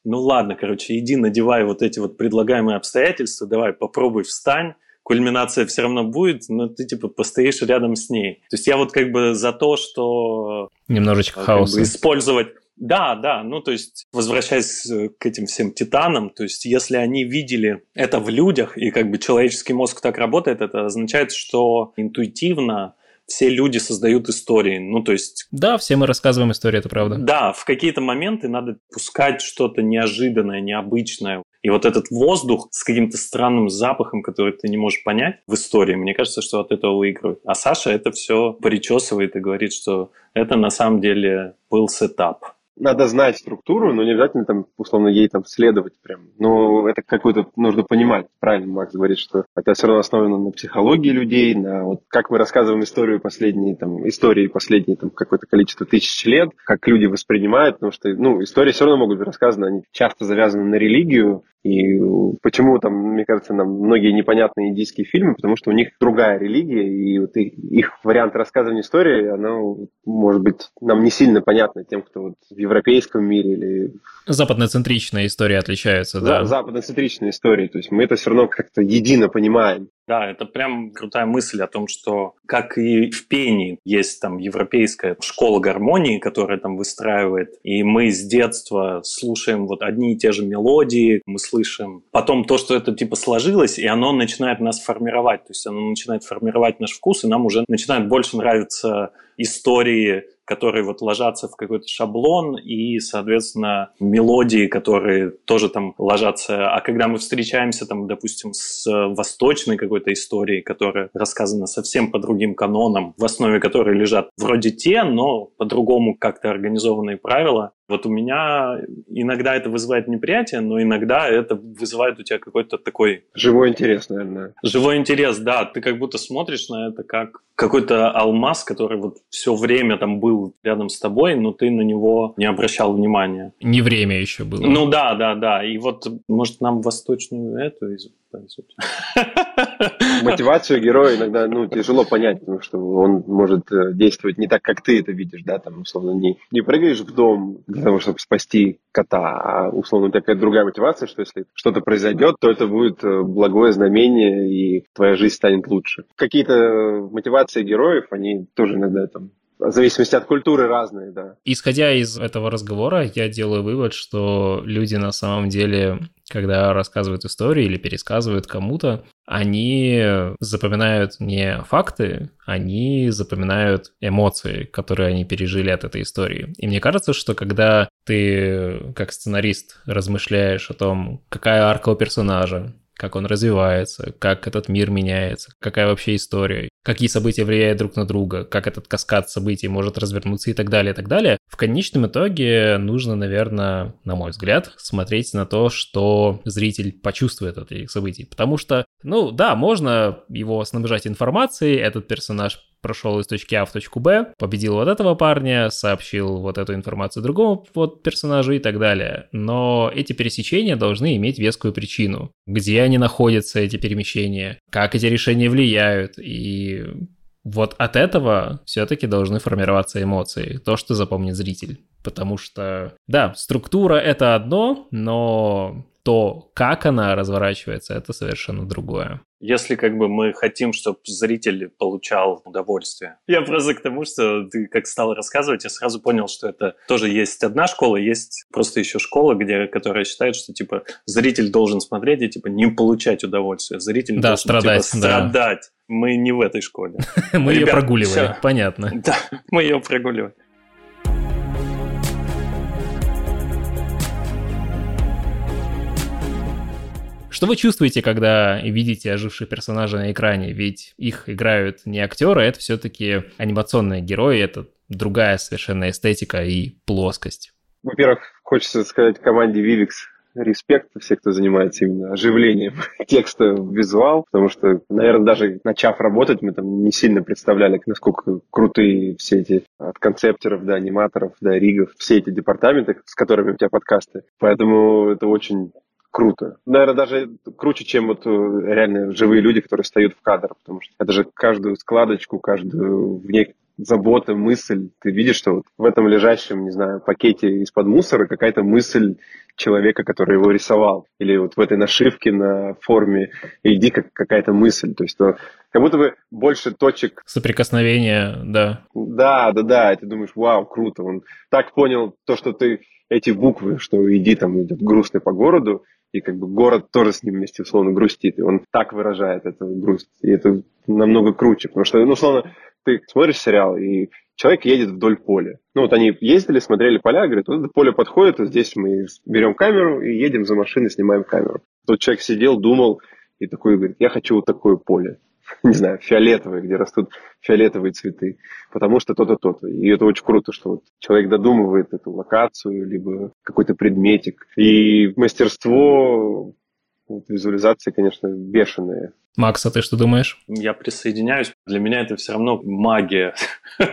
ну ладно, короче, иди надевай вот эти вот предлагаемые обстоятельства, давай попробуй встань, кульминация все равно будет, но ты типа постоишь рядом с ней. То есть я вот как бы за то, что... Немножечко хаоса. Бы, использовать да, да, ну то есть, возвращаясь э, к этим всем титанам, то есть, если они видели это в людях, и как бы человеческий мозг так работает, это означает, что интуитивно все люди создают истории. Ну, то есть... Да, все мы рассказываем истории, это правда. Да, в какие-то моменты надо пускать что-то неожиданное, необычное. И вот этот воздух с каким-то странным запахом, который ты не можешь понять в истории, мне кажется, что от этого выигрывает. А Саша это все причесывает и говорит, что это на самом деле был сетап надо знать структуру, но не обязательно там, условно, ей там следовать прям. Но это какое-то нужно понимать. Правильно Макс говорит, что это все равно основано на психологии людей, на вот как мы рассказываем историю последние, там, истории последние там какое-то количество тысяч лет, как люди воспринимают, потому что, ну, истории все равно могут быть рассказаны, они часто завязаны на религию, и почему там, мне кажется, нам многие непонятные индийские фильмы, потому что у них другая религия, и вот их вариант рассказывания истории, оно может быть нам не сильно понятно тем, кто вот в европейском мире или... Западноцентричная история отличается, да. Западноцентричная история, то есть мы это все равно как-то едино понимаем. Да, это прям крутая мысль о том, что как и в пении есть там европейская школа гармонии, которая там выстраивает, и мы с детства слушаем вот одни и те же мелодии, мы слышим потом то, что это типа сложилось, и оно начинает нас формировать, то есть оно начинает формировать наш вкус, и нам уже начинает больше нравиться истории которые вот ложатся в какой-то шаблон и, соответственно, мелодии, которые тоже там ложатся. А когда мы встречаемся там, допустим, с восточной какой-то историей, которая рассказана совсем по другим канонам, в основе которой лежат вроде те, но по-другому как-то организованные правила, вот у меня иногда это вызывает неприятие, но иногда это вызывает у тебя какой-то такой... Живой интерес, наверное. Живой интерес, да. Ты как будто смотришь на это как какой-то алмаз, который вот все время там был рядом с тобой, но ты на него не обращал внимания. Не время еще было. Ну да, да, да. И вот, может, нам восточную эту Мотивацию героя иногда ну, тяжело понять, потому что он может э, действовать не так, как ты это видишь, да, там, условно, не, не прыгаешь в дом для того, чтобы спасти кота, а, условно, какая-то другая мотивация, что если что-то произойдет, то это будет э, благое знамение, и твоя жизнь станет лучше. Какие-то мотивации героев, они тоже иногда там в зависимости от культуры разные, да. Исходя из этого разговора, я делаю вывод, что люди на самом деле когда рассказывают истории или пересказывают кому-то, они запоминают не факты, они запоминают эмоции, которые они пережили от этой истории. И мне кажется, что когда ты как сценарист размышляешь о том, какая арка у персонажа, как он развивается, как этот мир меняется, какая вообще история, какие события влияют друг на друга, как этот каскад событий может развернуться и так далее, и так далее. В конечном итоге нужно, наверное, на мой взгляд, смотреть на то, что зритель почувствует от этих событий. Потому что, ну да, можно его снабжать информацией, этот персонаж прошел из точки А в точку Б, победил вот этого парня, сообщил вот эту информацию другому вот персонажу и так далее. Но эти пересечения должны иметь вескую причину. Где они находятся, эти перемещения, как эти решения влияют, и вот от этого все-таки должны формироваться эмоции, то, что запомнит зритель. Потому что, да, структура это одно, но то, как она разворачивается, это совершенно другое. Если как бы мы хотим, чтобы зритель получал удовольствие. Я просто к тому, что ты как стал рассказывать, я сразу понял, что это тоже есть одна школа, есть просто еще школа, где, которая считает, что типа зритель должен смотреть и типа не получать удовольствие. Зритель да, должен страдать, типа, страдать. Да. Мы не в этой школе. Мы ее прогуливали, понятно. Да, мы ее прогуливали. Что вы чувствуете, когда видите оживших персонажей на экране? Ведь их играют не актеры, это все-таки анимационные герои, это другая совершенно эстетика и плоскость. Во-первых, хочется сказать команде Vivix респект все, кто занимается именно оживлением текста в визуал, потому что, наверное, даже начав работать, мы там не сильно представляли, насколько крутые все эти от концептеров до аниматоров, до ригов, все эти департаменты, с которыми у тебя подкасты. Поэтому это очень круто. Наверное, даже круче, чем вот э, реально живые люди, которые встают в кадр, потому что это же каждую складочку, каждую в ней забота, мысль. Ты видишь, что вот в этом лежащем, не знаю, пакете из-под мусора какая-то мысль человека, который его рисовал. Или вот в этой нашивке на форме иди как какая-то мысль. То есть то, как будто бы больше точек... Соприкосновения, да. Да, да, да. И ты думаешь, вау, круто. Он так понял то, что ты эти буквы, что иди там идет грустный по городу, и как бы город тоже с ним вместе условно грустит, и он так выражает эту грусть, и это намного круче, потому что, ну, условно, ты смотришь сериал, и человек едет вдоль поля. Ну, вот они ездили, смотрели поля, говорят, вот это поле подходит, вот здесь мы берем камеру и едем за машиной, снимаем камеру. Тот человек сидел, думал, и такой говорит, я хочу вот такое поле. не знаю, фиолетовые, где растут фиолетовые цветы, потому что то-то, то-то. И это очень круто, что вот человек додумывает эту локацию, либо какой-то предметик. И мастерство визуализации, конечно, бешеное. Макс, а ты что думаешь? Я присоединяюсь. Для меня это все равно магия.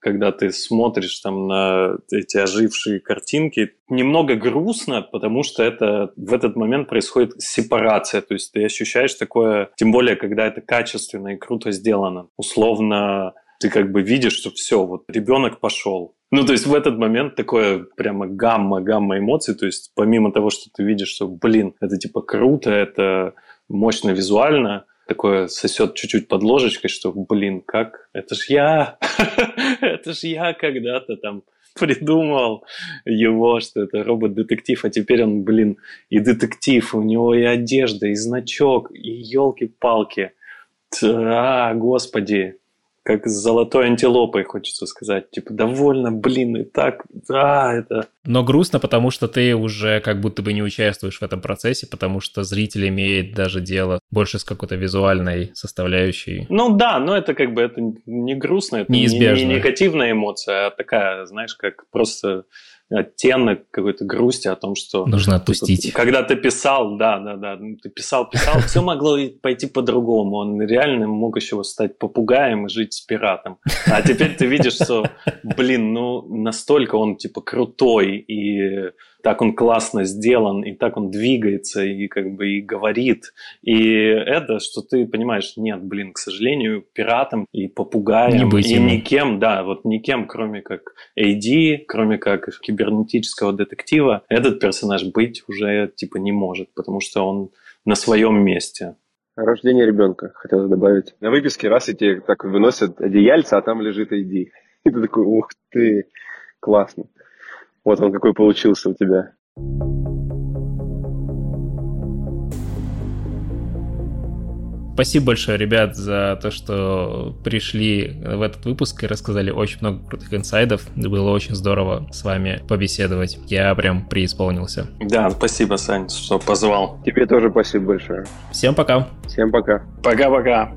Когда ты смотришь там на эти ожившие картинки. Немного грустно, потому что это в этот момент происходит сепарация. То есть ты ощущаешь такое, тем более, когда это качественно и круто сделано. Условно, ты как бы видишь, что все, вот ребенок пошел, ну, то есть в этот момент такое прямо гамма-гамма эмоций, то есть помимо того, что ты видишь, что, блин, это типа круто, это мощно визуально, такое сосет чуть-чуть под ложечкой, что, блин, как? Это ж я! это ж я когда-то там придумал его, что это робот-детектив, а теперь он, блин, и детектив, у него и одежда, и значок, и елки-палки. А, господи, как с золотой антилопой, хочется сказать. Типа, довольно, блин, и так, да, это... Но грустно, потому что ты уже как будто бы не участвуешь в этом процессе, потому что зритель имеет даже дело больше с какой-то визуальной составляющей. Ну да, но это как бы это не грустно, это Неизбежно. не, не негативная эмоция, а такая, знаешь, как просто оттенок какой-то грусти о том, что... Нужно отпустить. Когда ты писал, да, да, да, ну, ты писал, писал, все могло пойти по-другому. Он реально мог еще стать попугаем и жить с пиратом. А теперь ты видишь, что, блин, ну, настолько он, типа, крутой и так он классно сделан, и так он двигается, и как бы и говорит. И это, что ты понимаешь, нет, блин, к сожалению, пиратом и попугаем, Не быть и ему. никем, да, вот никем, кроме как AD, кроме как кибернетического детектива, этот персонаж быть уже типа не может, потому что он на своем месте. Рождение ребенка, хотелось добавить. На выписке раз и тебе так выносят одеяльца, а там лежит ID. И ты такой, ух ты, классно. Вот он какой получился у тебя. Спасибо большое, ребят, за то, что пришли в этот выпуск и рассказали очень много крутых инсайдов. Было очень здорово с вами побеседовать. Я прям преисполнился. Да, спасибо, Сань, что позвал. Тебе тоже спасибо большое. Всем пока. Всем пока. Пока-пока.